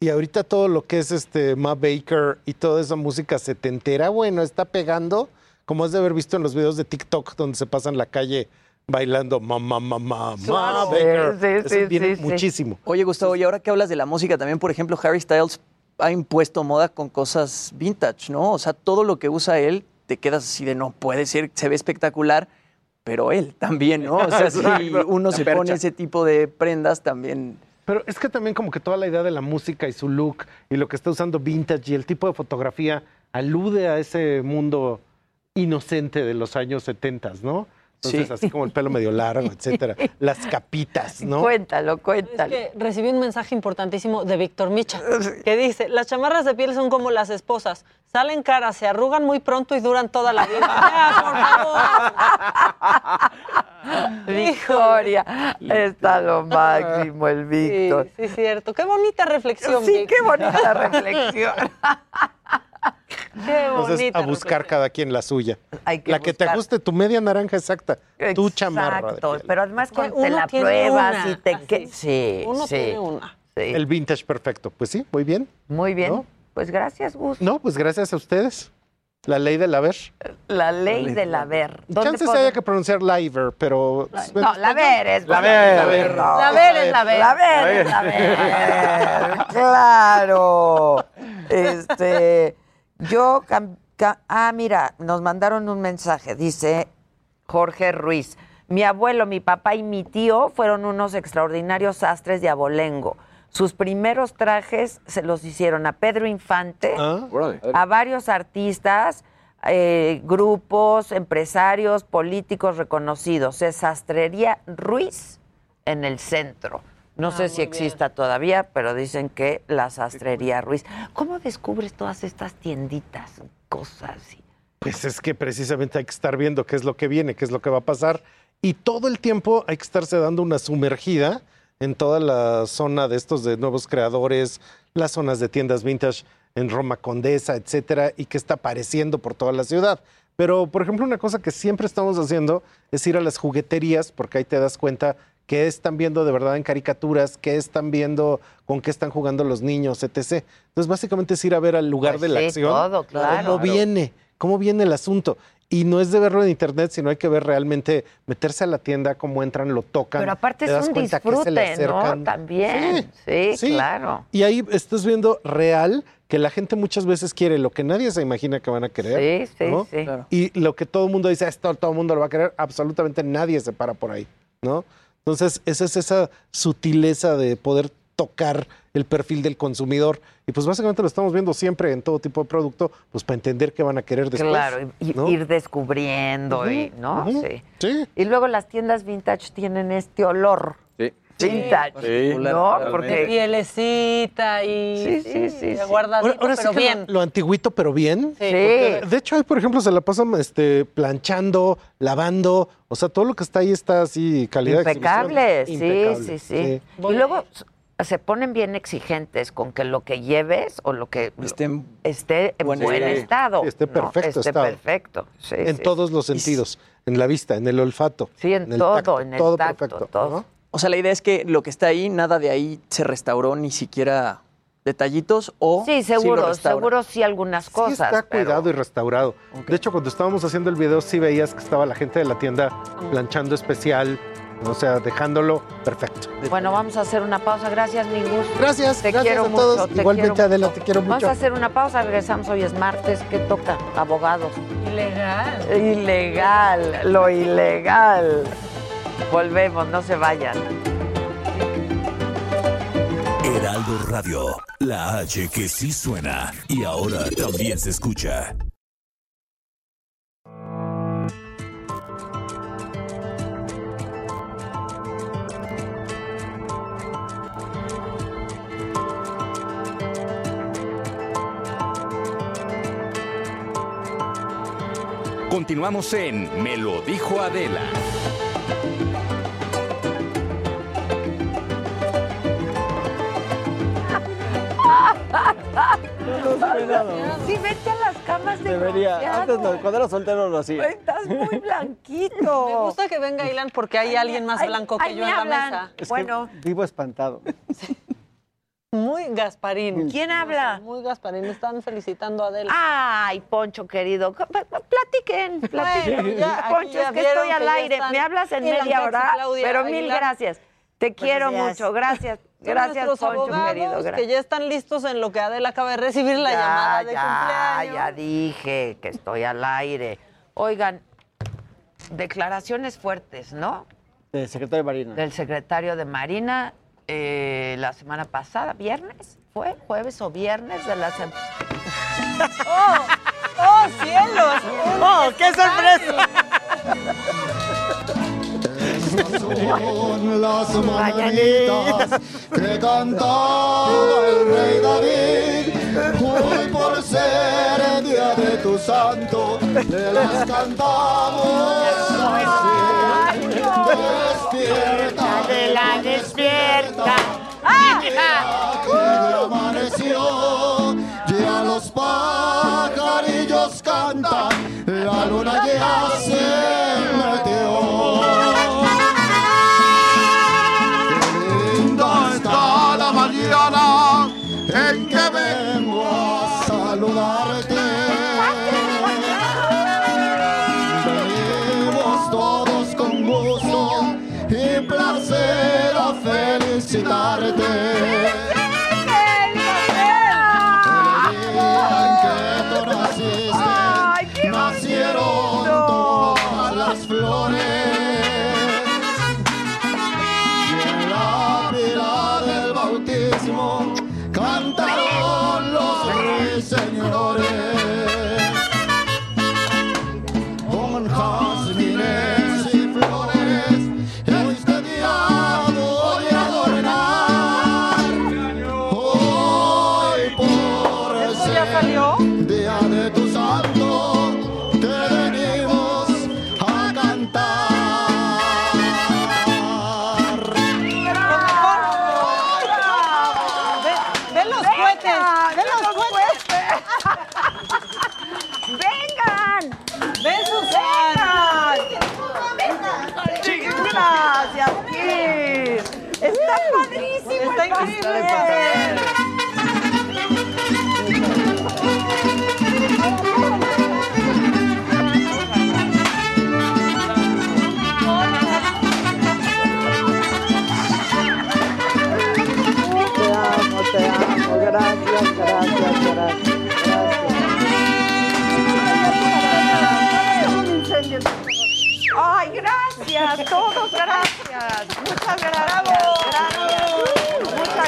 y ahorita todo lo que es este Ma Baker y toda esa música setentera, bueno, está pegando, como has de haber visto en los videos de TikTok donde se pasan la calle bailando mamá, mamá, Ma Claro. Baker. Sí, sí, Eso sí, viene sí, sí. muchísimo. Oye, Gustavo, y ahora que hablas de la música, también, por ejemplo, Harry Styles ha impuesto moda con cosas vintage, ¿no? O sea, todo lo que usa él, te quedas así de no puede ser, se ve espectacular, pero él también, ¿no? O sea, (laughs) si uno se pone ese tipo de prendas, también. Pero es que también como que toda la idea de la música y su look y lo que está usando vintage y el tipo de fotografía alude a ese mundo inocente de los años 70, ¿no? Entonces, Sí. así como el pelo medio largo, etcétera. (laughs) Las capitas, ¿no? Cuéntalo, Es cuéntalo. que recibí un mensaje importantísimo de Víctor Micha, (laughs) que dice, las chamarras de piel son como las esposas, salen caras, se arrugan muy pronto y duran toda la vida. (laughs) Ya, por favor. (laughs) Victoria, está lo máximo el Víctor. Sí, sí, es cierto. Qué bonita reflexión, Sí, qué bonita (laughs) reflexión. Qué Entonces, bonita a buscar cada quien la suya. Hay que la que te ajuste, tu media naranja exacta, tu chamarra. de Exacto, pero además Que cuando te uno la tiene pruebas una, y te así. que sí, Uno sí, tiene una. sí. El vintage perfecto. Pues sí, muy bien. Muy bien. ¿No? Pues gracias, Gus. No, pues gracias a ustedes. La ley del haber. La ley del haber. ¿Dónde Chances podemos- haya que pronunciar liver, pero... No, la ver es La ver. La ver. La es la ver. La ver es la ver. Claro. Este, yo, ah, mira, nos mandaron un mensaje, dice Jorge Ruiz. Mi abuelo, mi papá y mi tío fueron unos extraordinarios sastres de abolengo. Sus primeros trajes se los hicieron a Pedro Infante, Ah, a varios artistas, eh, grupos, empresarios, políticos reconocidos. Es Sastrería Ruiz en el centro. No sé si exista todavía, pero dicen que la Sastrería Ruiz. ¿Cómo descubres todas estas tienditas, cosas? y- Pues es que precisamente hay que estar viendo qué es lo que viene, qué es lo que va a pasar. y todo el tiempo hay que estarse dando una sumergida en toda la zona de estos de nuevos creadores, las zonas de tiendas vintage en Roma Condesa, etcétera, y que está apareciendo por toda la ciudad. Pero, por ejemplo, una cosa que siempre estamos haciendo es ir a las jugueterías, porque ahí te das cuenta qué están viendo de verdad en caricaturas, qué están viendo, con qué están jugando los niños, etc. Entonces, básicamente es ir a ver al lugar Pues de la sí, acción, todo, claro. cómo viene, cómo viene el asunto. Y no es de verlo en internet, sino hay que ver realmente, meterse a la tienda, cómo entran, lo tocan. Pero aparte te es das un disfrute, ¿no? También. Sí, sí. claro. Y ahí estás viendo real que la gente muchas veces quiere lo que nadie se imagina que van a querer. Sí, sí, ¿no? sí. Claro. Y lo que todo el mundo dice, esto todo el mundo lo va a querer, absolutamente nadie se para por ahí, ¿no? Entonces, esa es esa sutileza de poder tocar el perfil del consumidor. Y pues básicamente lo estamos viendo siempre en todo tipo de producto, pues para entender qué van a querer después. Claro, y, ir descubriendo, y, ¿no? sí. Y luego las tiendas vintage tienen este olor. Sí. Vintage, Sí. ¿no? De Porque pielecita y Sí, sí, sí, sí. guardadito, Ahora, ahora sí pero que bien. Lo, lo antiguito, pero bien. Sí. De hecho, ahí, por ejemplo, se la pasan este, planchando, lavando. O sea, todo lo que está ahí está así, calidad de impecables, sí, sí, sí, Impecable, Y luego se ponen bien exigentes con que lo que lleves o lo que Esté en esté en buen buen, estado. esté ¿no? perfecto Esté estado. perfecto. Sí, en sí. todos los sentidos. En la vista, en el olfato. Sí, en el todo, tacto, en el todo tacto, perfecto. todo. ¿no? O sea, la idea es que lo que está ahí, nada de ahí se restauró, ni siquiera detallitos o Sí, seguro, seguro sí algunas Sí cosas. está pero- cuidado y restaurado. De hecho, cuando estábamos haciendo el video, sí veías que estaba la gente de la tienda planchando especial, o sea, dejándolo perfecto. Bueno, vamos a hacer una pausa. Gracias, Mingus. Gracias, te gracias quiero a todos. mucho. te Igualmente, quiero Adela, mucho. te quiero Vamos mucho. a hacer una pausa. Regresamos. Hoy es martes. ¿Qué toca? Abogados. Ilegal. Ilegal, lo ilegal. Volvemos, no se vayan. Heraldo Radio, la H que sí suena y ahora también se escucha. Continuamos en Me lo dijo Adela. Sí, vete a las camas de Debería. Antes, lo- cuando era soltero, lo hacía. Estás muy blanquito. (laughs) Me gusta que venga Ilan porque hay alguien más Ay, blanco que ay, yo en la hablan. mesa. Es Bueno. que vivo espantado. Muy Gasparín. ¿Quién habla? Muy Gasparín. Están felicitando a Adela. Ay, Poncho querido, platiquen, platiquen. Bueno, ya, Poncho, es que estoy al que aire. están Me hablas en media hora, Claudia pero mil gracias. Te quiero días. mucho, gracias. Son Gracias, Poncho, abogados querido. que ya están listos en lo que Adela acaba de recibir la Ya, llamada de ya, cumpleaños. ya dije que estoy al aire. Oigan, declaraciones fuertes, ¿no? De secretario de Marina. Del secretario de Marina eh, la semana pasada, viernes, ¿fue? ¿Jueves o viernes de la semana? ¡Oh! ¡Oh, cielos! ¡Oh, qué sorpresa! Son las mañanitas que cantaba el rey David. Hoy por ser el día de tu santo, te las cantamos despierta. Ya amaneció, ya los pajarillos cantan, la luna ya se increíble. Te amo, te amo. Gracias, gracias, gracias. Ay, gracias, todos gracias. Muchas gracias.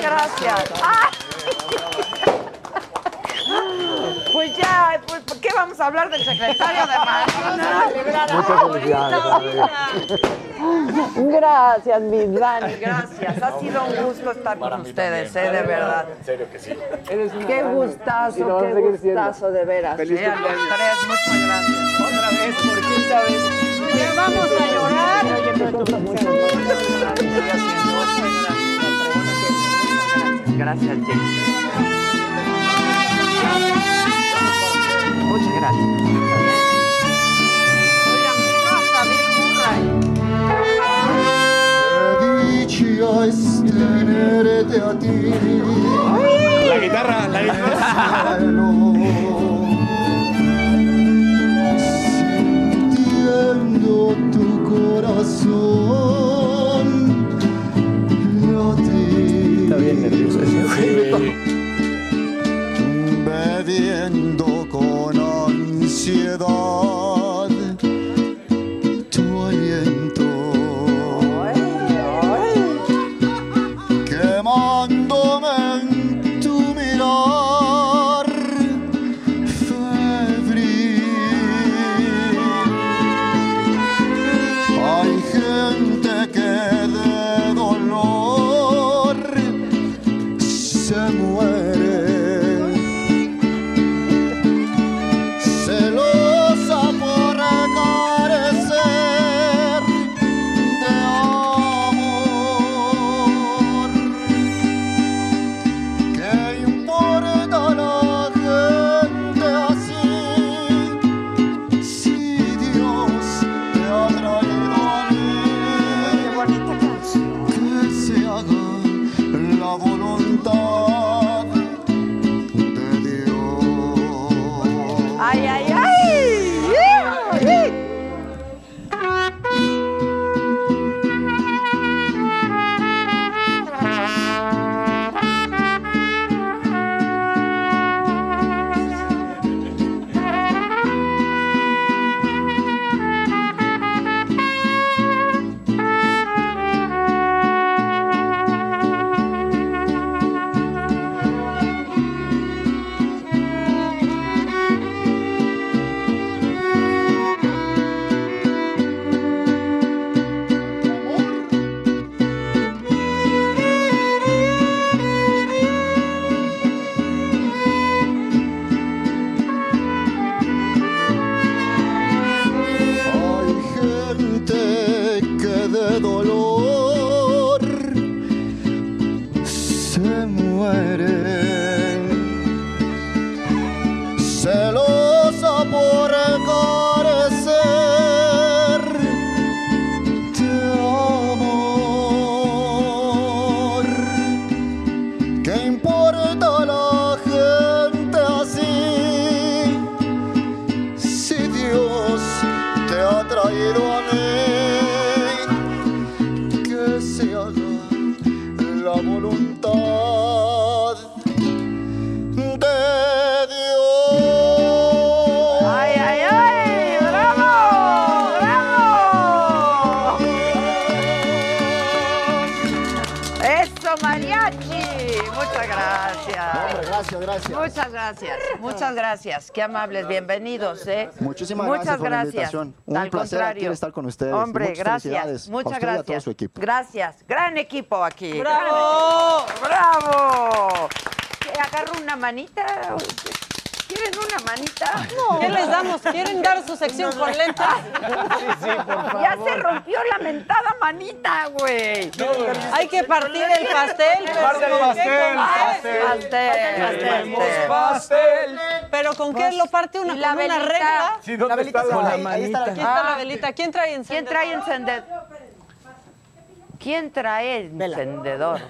Gracias. Muchas gracias. Ay. (laughs) Pues ya, pues, ¿por qué vamos a hablar del secretario de Marina? Muchas felicidades, Gracias, mis Dani, gracias. Ha sido un gusto estar con ustedes, eh, de verdad. En serio que sí. Qué gustazo, qué gustazo, de veras. Feliz eh, a los tres, muchas gracias. Otra vez, por quinta vez. Ya vamos a llorar. Gracias, James. Muchas gracias. es tenerte a ti. La guitarra, la guitarra. Sintiendo tu corazón hear the gracias. Qué amables. Bienvenidos, ¿eh? Muchísimas Muchas gracias por la gracias. invitación. Un Al placer contrario. aquí estar con ustedes. Hombre, Muchas gracias. a Muchas usted y a todo gracias. su equipo. Gracias. Gran equipo aquí. ¡Bravo! ¡Bravo! ¿Qué, ¿Agarro una manita? ¿Quieren una manita? ¿Qué les damos? ¿Quieren dar su sección con lentes? Sí, sí, por favor. Ya se rompió la mentada manita, güey. Hay que partir el pastel. Pues. Parte el pastel, pastel. Pastel. Pero ¿con qué lo parte una, la una regla? Sí, ¿dónde la velita está la, manita? Está la velita. ¿Quién trae encendedor? ¿Quién trae encendedor? ¿Quién trae encendedor?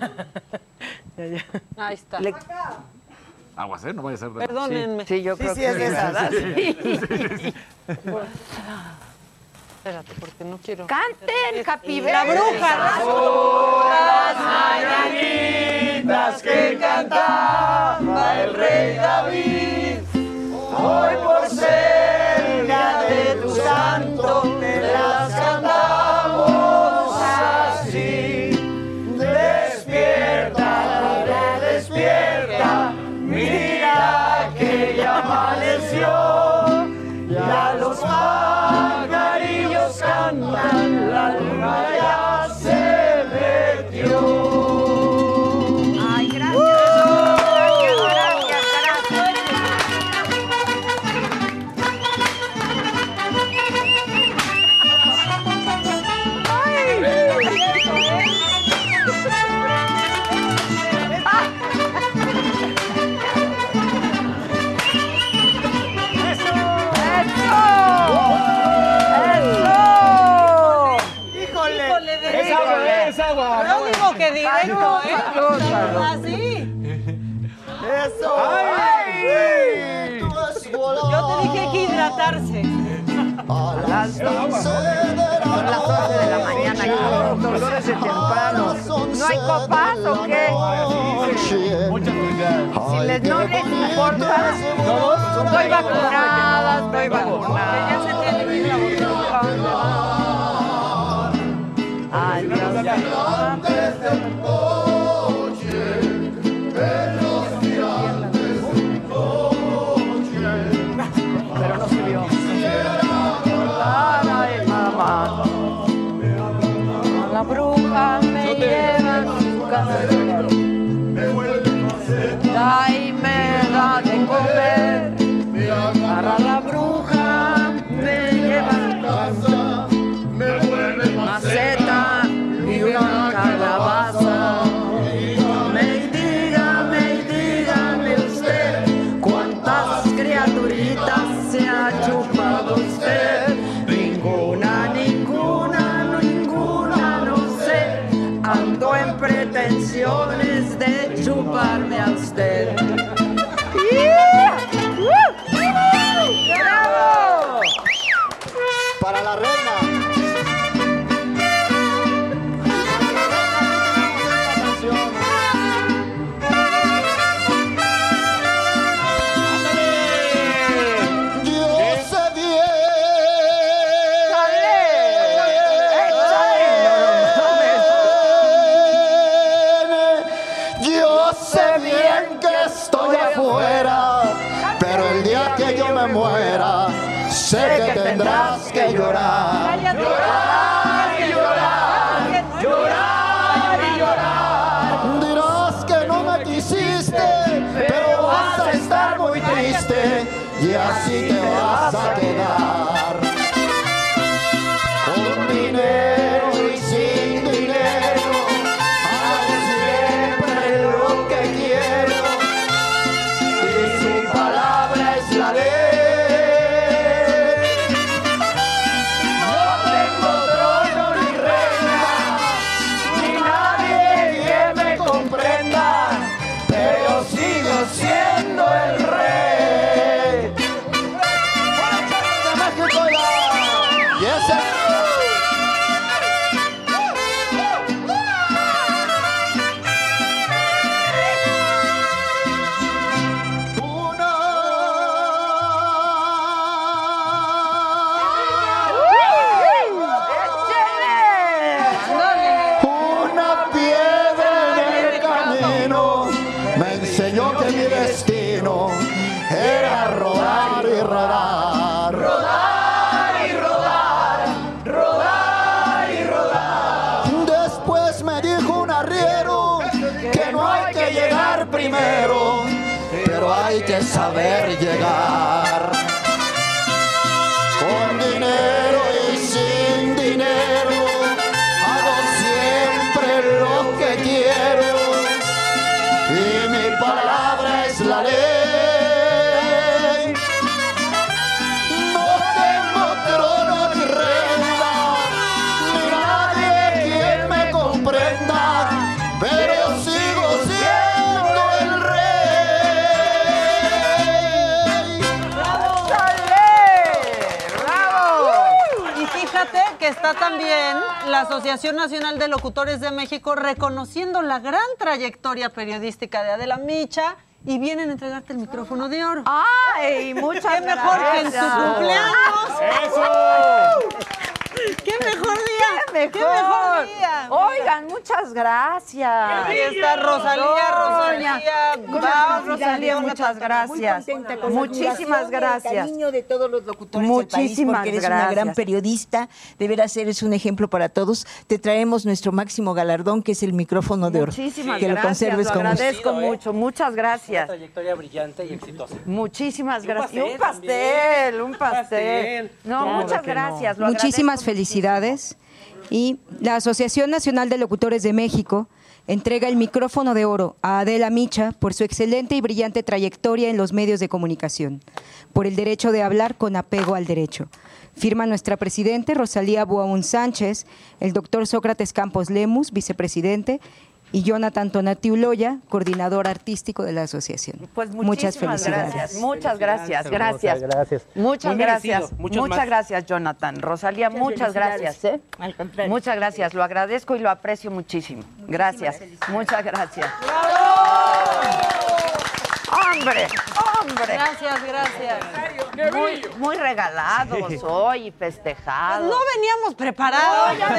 Ahí está. Le... Aguas, ¿eh? No vaya a ser de... Perdónenme. Sí, sí yo sí, creo sí, que es esa, sí. Bueno. (laughs) Espérate, porque no quiero... ¡Canten, Capibe! ¡La bruja! Las mañanitas que cantaba el rey David Hoy por cerca de tu santo me las cantaba amaneció, ya los pajarillos cantan la luna. Directo, ¿eh? Así. ¡Eso! ¡Ay! Yo te dije que hidratarse. A las 12 de la mañana. Dolores de ¿No hay copas o qué? Muchas gracias. Si les no les importa, estoy vacunada. hay que saber llegar. También la Asociación Nacional de Locutores de México reconociendo la gran trayectoria periodística de Adela Micha y vienen a entregarte el micrófono de oro. ¡Ay, muchas ¡Qué mejor que en su gracias! cumpleaños! ¡Eso! (laughs) ¡Qué mejor (laughs) día! ¡Qué mejor! ¡Qué mejor día! Oigan, muchas gracias. Ahí está Rosalía. Rosalía. Vamos, Rosalía, muchas gracias. Con Muchísimas y el gracias. cariño de todos los locutores del país, Muchísimas porque eres una gracias. gran periodista. De veras eres un ejemplo para todos. Te traemos nuestro máximo galardón, que es el micrófono de oro. Muchísimas que lo gracias, conserves lo con gusto. agradezco mucho. Muchas gracias. trayectoria brillante y exitosa. Muchísimas gracias. Y un pastel pastel, un pastel. No, ¿Cómo de muchas no? gracias. lo Muchísimas felicidades. Y la Asociación Nacional de Locutores de México entrega el micrófono de oro a Adela Micha por su excelente y brillante trayectoria en los medios de comunicación, por el derecho de hablar con apego al derecho. Firma nuestra presidente Rosalía Buaún Sánchez, el doctor Sócrates Campos Lemus, vicepresidente, y Jonathan Tonati Uloya, coordinador artístico de la asociación. Pues Muchas felicidades. gracias. Muchas gracias. Gracias. gracias. Muchas gracias. Muchas más. gracias, Jonathan. Rosalía, Muchas muchas gracias. ¿eh? Muchas gracias. Lo agradezco y lo aprecio muchísimo. Gracias. Muchas gracias. ¡Hombre! ¡Hombre! Gracias, gracias. Muy, muy regalados hoy y festejados. Pues no veníamos preparados. No, ya no,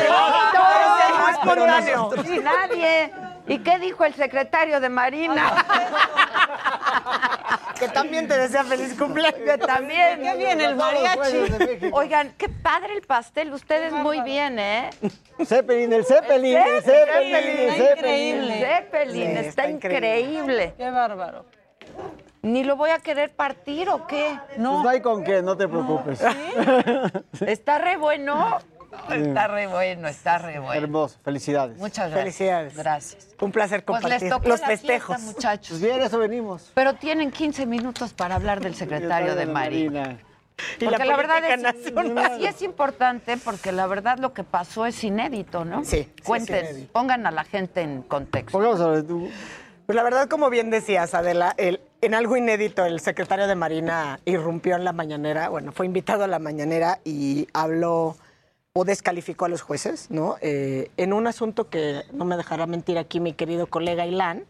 es espontáneo. nosotros- Y nadie. ¿Y qué dijo el secretario de Marina? Que también te desea feliz cumpleaños. Que también. Qué bien el mariachi. Oigan, qué padre el pastel. Ustedes muy bien, ¿eh? Zeppelin, el Zeppelin, el Zeppelin, el Está Zeppelin. increíble. Zeppelin, está increíble. Qué bárbaro. Ni lo voy a querer partir o qué. No. Pues no hay con qué, no te preocupes. (laughs) Está re bueno. Está re bueno, está re bueno. Hermoso, felicidades. Muchas gracias. Felicidades. Gracias. Un placer Pues compartir les tocó los la fiesta, festejos. muchachos. Pues bien, eso venimos. Pero tienen 15 minutos para hablar del secretario de Marina. Y Porque la la, verdad es, política nacional. sí es importante porque la verdad lo que pasó es inédito, ¿no? Sí, Cuenten, pongan a la gente en contexto. Pues la verdad, como bien decías, Adela, el- en algo inédito, el secretario de Marina irrumpió en la mañanera, bueno, fue invitado a la mañanera y habló o descalificó a los jueces, ¿no? Eh, en un asunto que no me dejará mentir aquí mi querido colega Ilan,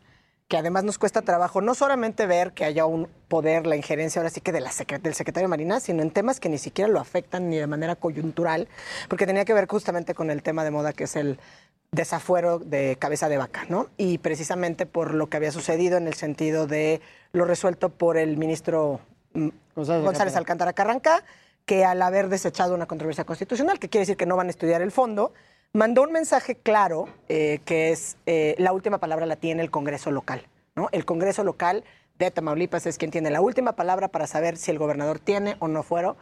que además nos cuesta trabajo no solamente ver que haya un poder, la injerencia ahora sí que de la del secretario de Marina, sino en temas que ni siquiera lo afectan ni de manera coyuntural, porque tenía que ver justamente con el tema de moda que es el desafuero de cabeza de vaca, ¿no? Y precisamente por lo que había sucedido en el sentido de lo resuelto por el ministro mm, González, Alcántara Carranca, que al haber desechado una controversia constitucional, que quiere decir que no van a estudiar el fondo, mandó un mensaje claro eh, que es eh, la última palabra la tiene el Congreso local, ¿no? El Congreso local de Tamaulipas es quien tiene la última palabra para saber si el gobernador tiene o no fuero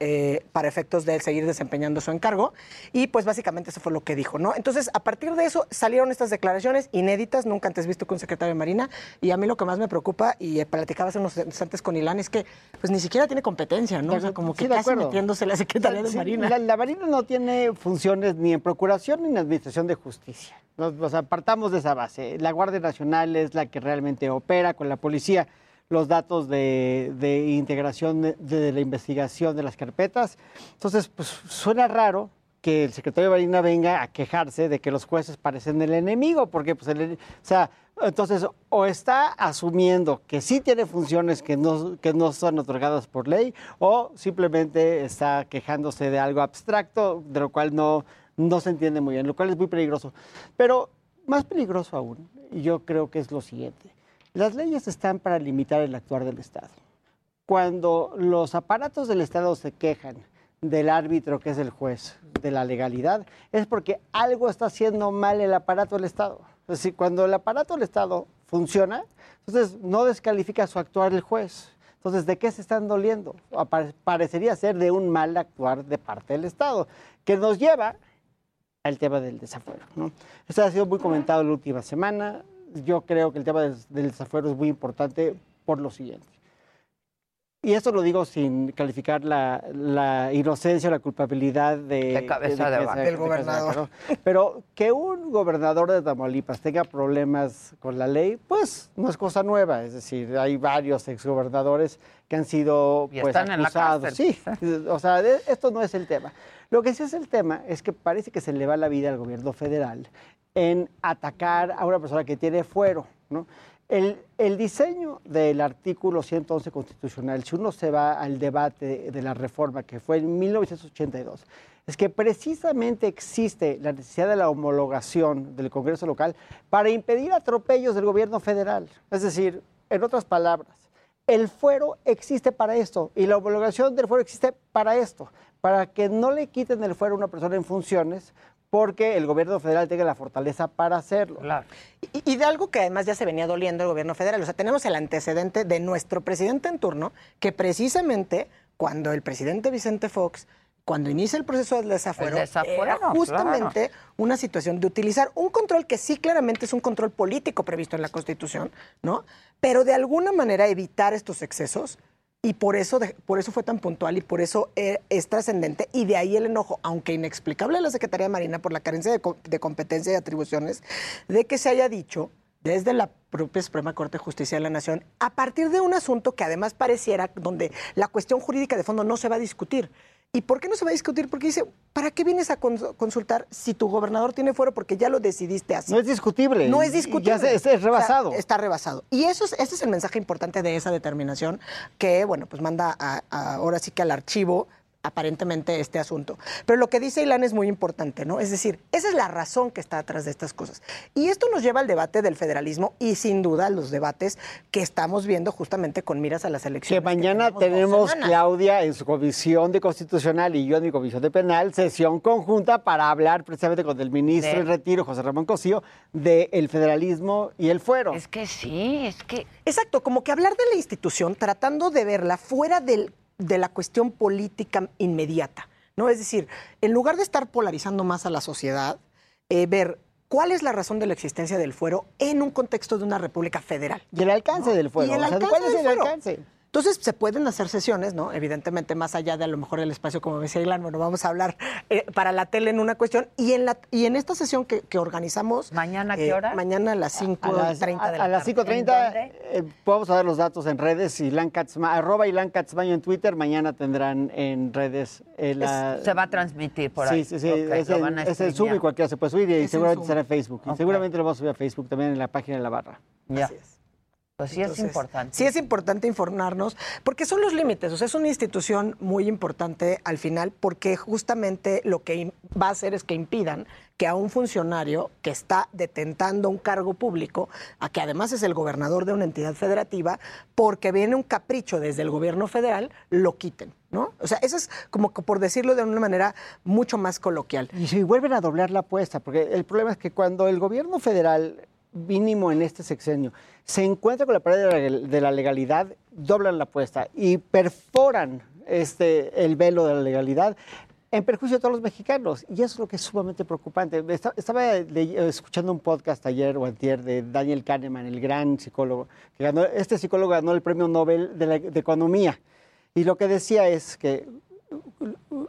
eh, para efectos de él seguir desempeñando su encargo. Y pues básicamente eso fue lo que dijo, ¿no? Entonces, a partir de eso salieron estas declaraciones inéditas, nunca antes visto con un secretario de Marina. Y a mí lo que más me preocupa, y eh, platicaba hace unos instantes con Ilan, es que pues ni siquiera tiene competencia, ¿no? O sea, como que Sí, de casi metiéndose la Secretaría de Sí, Marina. La, la Marina no tiene funciones ni en procuración ni en administración de justicia. Nos- O sea, partamos de esa base. La Guardia Nacional es la que realmente opera con la policía los datos de, integración de, la investigación de las carpetas. Entonces, pues suena raro que el secretario de Marina venga a quejarse de que los jueces parecen el enemigo, porque pues el, o sea, entonces o está asumiendo que sí tiene funciones que no, que no son otorgadas por ley, o simplemente está quejándose de algo abstracto, de lo cual no, no se entiende muy bien, lo cual es muy peligroso. Pero más peligroso aún, yo creo que es lo siguiente, las leyes están para limitar el actuar del Estado. Cuando los aparatos del Estado se quejan del árbitro que es el juez, de la legalidad, es porque algo está haciendo mal el aparato del Estado. Es decir, cuando el aparato del Estado funciona, entonces no descalifica su actuar el juez. Entonces, ¿de qué se están doliendo? Parecería ser de un mal actuar de parte del Estado, que nos lleva al tema del desafuero. Esto ha sido muy comentado la última semana. Yo creo que el tema del, del desafuero es muy importante por lo siguiente. y esto lo digo sin calificar la, la inocencia o la culpabilidad de, De cabeza Del de cabeza de gobernador. Pero que un gobernador de Tamaulipas tenga problemas con la ley, pues no es cosa nueva. Es decir, hay varios exgobernadores que han sido Y pues, están en la acusados. cárcel. Sí, o sea, de- esto no es el tema. Lo que sí es el tema es que parece que se le va la vida al gobierno federal en atacar a una persona que tiene fuero, ¿no? El, el diseño del artículo 111 constitucional, si uno se va al debate de la reforma que fue en 1982, es que precisamente existe la necesidad de la homologación del Congreso local para impedir atropellos del gobierno federal. Es decir, en otras palabras, el fuero existe para esto y la homologación del fuero existe para esto, para que no le quiten el fuero a una persona en funciones porque el gobierno federal tenga la fortaleza para hacerlo. Y, y de algo que además ya se venía doliendo el gobierno federal. O sea, tenemos el antecedente de nuestro presidente en turno, que precisamente cuando el presidente Vicente Fox, cuando inicia el proceso del desafuero, El desafuero, era claro. justamente una situación de utilizar un control que sí claramente es un control político previsto en la Constitución, ¿no? Pero de alguna manera evitar estos excesos y por eso, de- por eso fue tan puntual y por eso eh, es trascendente. Y de ahí el enojo, aunque inexplicable de la Secretaría de Marina por la carencia de, de competencia y atribuciones, de que se haya dicho desde la propia Suprema Corte de Justicia de la Nación, a partir de un asunto que además pareciera donde la cuestión jurídica de fondo no se va a discutir. ¿Y por qué no se va a discutir? Porque dice, ¿para qué vienes a cons- consultar si tu gobernador tiene fuero? Porque ya lo decidiste así. No es discutible. No es Ya discutible. se- es- es rebasado. Está rebasado. Y eso es, ese es el mensaje importante de esa determinación que, bueno, pues manda a- a- ahora sí que al archivo aparentemente este asunto. Pero lo que dice Ilan es muy importante, ¿no? Es decir, esa es la razón que está atrás de estas cosas. Y esto nos lleva al debate del federalismo y sin duda a los debates que estamos viendo justamente con miras a las elecciones. Que mañana tenemos, semanas. Claudia, en su comisión de constitucional y yo en mi comisión de penal, sesión conjunta para hablar precisamente con el ministro De- en retiro, José Ramón Cosío, del federalismo y el fuero. Es que sí, es que... Exacto, como que hablar de la institución tratando de verla fuera del- de la cuestión política inmediata, ¿no? Es decir, en lugar de estar polarizando más a la sociedad, eh, ver cuál es la razón de la existencia del fuero en un contexto de una república federal. Y el alcance del fuero. Y el o sea, alcance ¿Cuál es el fuero. alcance? Entonces se pueden hacer sesiones, ¿no? Evidentemente, más allá de a lo mejor el espacio, como decía Ilan, bueno, vamos a hablar eh, para la tele en una cuestión. Y en la y en esta sesión que, que organizamos. ¿Mañana qué eh, hora? Mañana a las 5.30 A de la a- a las tarde. 5.30 eh, vamos a dar los datos en redes. Ilan Katzma- arroba Ilan Katzmayo en Twitter. Mañana tendrán en redes eh, la- Es- se va a transmitir por ahí. Sí, sí, sí. Es, a es Zoom streamear. y cualquiera se puede subir y Es en seguramente estará en Facebook. Y seguramente lo vamos a subir a Facebook también en la página de la barra. Ya. Pues sí es importante. Sí es importante informarnos, porque son los límites. O sea, es una institución muy importante al final, porque justamente lo que va a hacer es que impidan que a un funcionario que está detentando un cargo público, a que además es el gobernador de una entidad federativa, porque viene un capricho desde el gobierno federal, lo quiten. ¿No? O sea, eso es como que por decirlo de una manera mucho más coloquial. Y si vuelven a doblar la apuesta, porque el problema es que cuando el gobierno federal, mínimo en este sexenio, se encuentra con la pared de la, legalidad, doblan la apuesta y perforan este, el velo de la legalidad en perjuicio de todos los mexicanos. Y eso es lo que es sumamente preocupante. Esta- Estaba de- escuchando un podcast ayer o antier de Daniel Kahneman, el gran psicólogo, que ganó, este psicólogo ganó el premio Nobel de, la- de Economía. Y lo que decía es que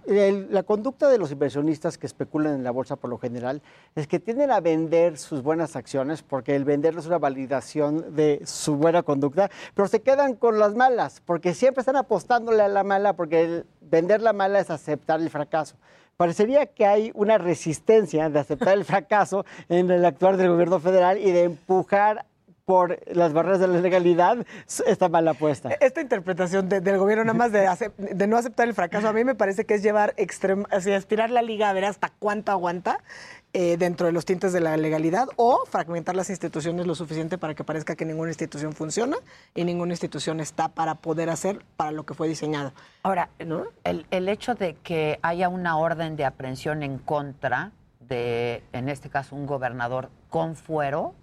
la conducta de los inversionistas que especulan en la bolsa por lo general es que tienden a vender sus buenas acciones porque el vender es una validación de su buena conducta, pero se quedan con las malas porque siempre están apostándole a la mala porque vender la mala es aceptar el fracaso. Parecería que hay una resistencia de aceptar el (laughs) fracaso en el actuar del gobierno federal y de empujar por las barreras de la legalidad esta mala apuesta. Esta interpretación de- del gobierno nada más de, acep- de no aceptar el fracaso, a mí me parece que es llevar extrem así, aspirar la liga a ver hasta cuánto aguanta eh, dentro de los tintes de la legalidad o fragmentar las instituciones lo suficiente para que parezca que ninguna institución funciona y ninguna institución está para poder hacer para lo que fue diseñado. Ahora, el, el hecho de que haya una orden de aprehensión en contra de, en este caso, un gobernador con fuero,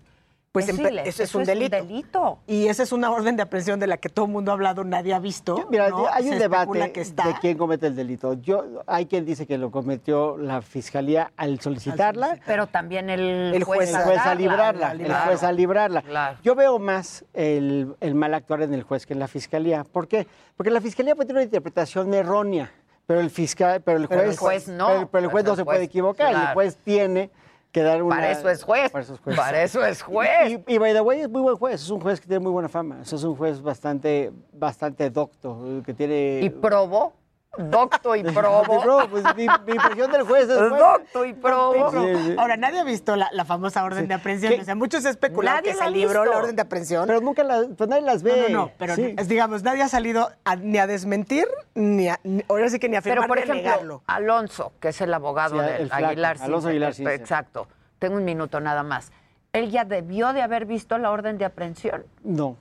Pues Es empe- ilegal, eso es un es un delito. Y esa es una orden de aprehensión de la que todo el mundo ha hablado, nadie ha visto. Mira, ¿no? hay un Se debate especula que está. de quién comete el delito. Yo, hay quien dice que lo cometió la fiscalía al solicitarla. Pero también el, El juez, al el juez a librarla, el juez a librarla. Claro. Yo veo más el, el mal actuar en el juez que en la fiscalía. ¿Por qué? Porque la fiscalía puede tener una interpretación errónea, pero el fiscal, pero el Pero juez, el juez no. pero, pero el juez no el se puede equivocar. claro. El juez tiene que dar una. Para eso es juez. Para eso es juez. Para eso es juez. Y, y by the way, es muy buen juez. Es un juez que tiene muy buena fama. Es un juez bastante, bastante docto, que tiene. Y probó. Docto y (laughs) probo. Probo, pues, mi, mi impresión del juez es. Docto y probo. Sí, sí. Ahora, nadie ha visto la, la famosa orden de aprehensión. ¿Qué? O sea, muchos especulan que la se libró la orden de aprehensión. Pero nunca las, pues nadie las ve. No, no, no, pero Sí. es, digamos, nadie ha salido a- ni a desmentir, ni a, ni- ahora sí que ni a Pero, afirmar, por ni a ejemplo, negarlo. Alonso, que es el abogado Sí, de el Aguilar. Alonso Aguilar, sí, sí. Exacto. Tengo un minuto nada más. Él ya debió de haber visto la orden de aprehensión. No,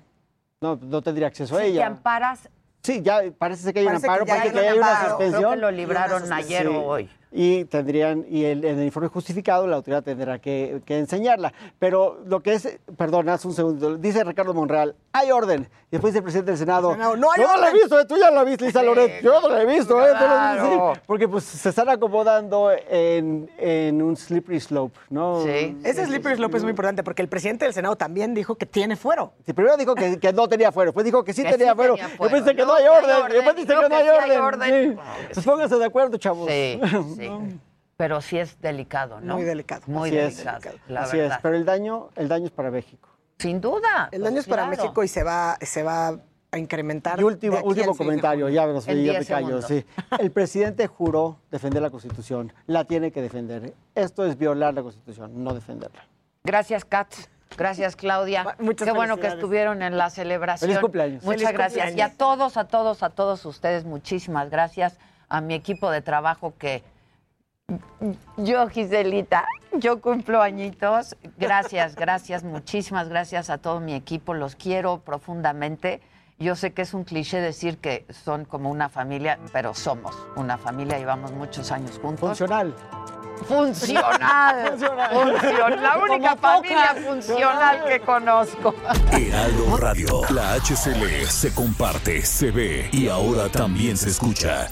no, no tendría acceso a Si te ella. amparas, Sí, ya parece ser que hay un Parece que amparo, ya parece hay que un hay una suspensión. creo que lo libraron ayer Sí. o hoy. Y tendrían, y el, en el informe justificado la autoridad tendrá que, que enseñarla. Pero lo que es, perdón, haz un segundo, dice Ricardo Monreal, hay orden. Y después dice el presidente del Senado, Senado, "No hay yo no la he orden". visto, eh, tú ya la viste, Lisa Loret, yo no la he visto, eh, tú la viste". Claro. Porque pues se están acomodando en, en un slippery slope, ¿no? Sí. Ese slippery slope es muy importante porque el presidente del Senado también dijo que tiene fuero. Sí, primero dijo que, que no tenía fuero, después dijo que sí Que tenía sí fuero, tenía después fuero. dice que no, No, hay orden, orden, después dice que no hay orden. orden. Sí. Pues pónganse de acuerdo, chavos. Sí, (laughs) sí. Pero sí es delicado, ¿no? Muy delicado. Muy Así es. delicado, la Así verdad. es, pero el daño, el daño es para México. Sin duda. El pues daño es para claro. México y se va, se va a incrementar. Y último, último al 6 de comentario, ya, nos, En ya 10 me callo. Sí. El presidente juró defender la Constitución, la tiene que defender. Esto es violar la Constitución, no defenderla. Gracias, Katz. Gracias, Claudia. Muchas Qué bueno que estuvieron en la celebración. Feliz cumpleaños. Muchas Feliz gracias. cumpleaños. Y a todos, a todos, a todos ustedes, muchísimas gracias. A mi equipo de trabajo que yo, Giselita, yo cumplo añitos. Gracias, gracias, muchísimas gracias a todo mi equipo. Los quiero profundamente. Yo sé que es un cliché decir que son como una familia, pero somos una familia, llevamos muchos años juntos. Funcional. Funcional. (laughs) Funcional. La única Como familia pocas. funcional que conozco. Heraldo Radio. La HCL se comparte, se ve y ahora también se escucha.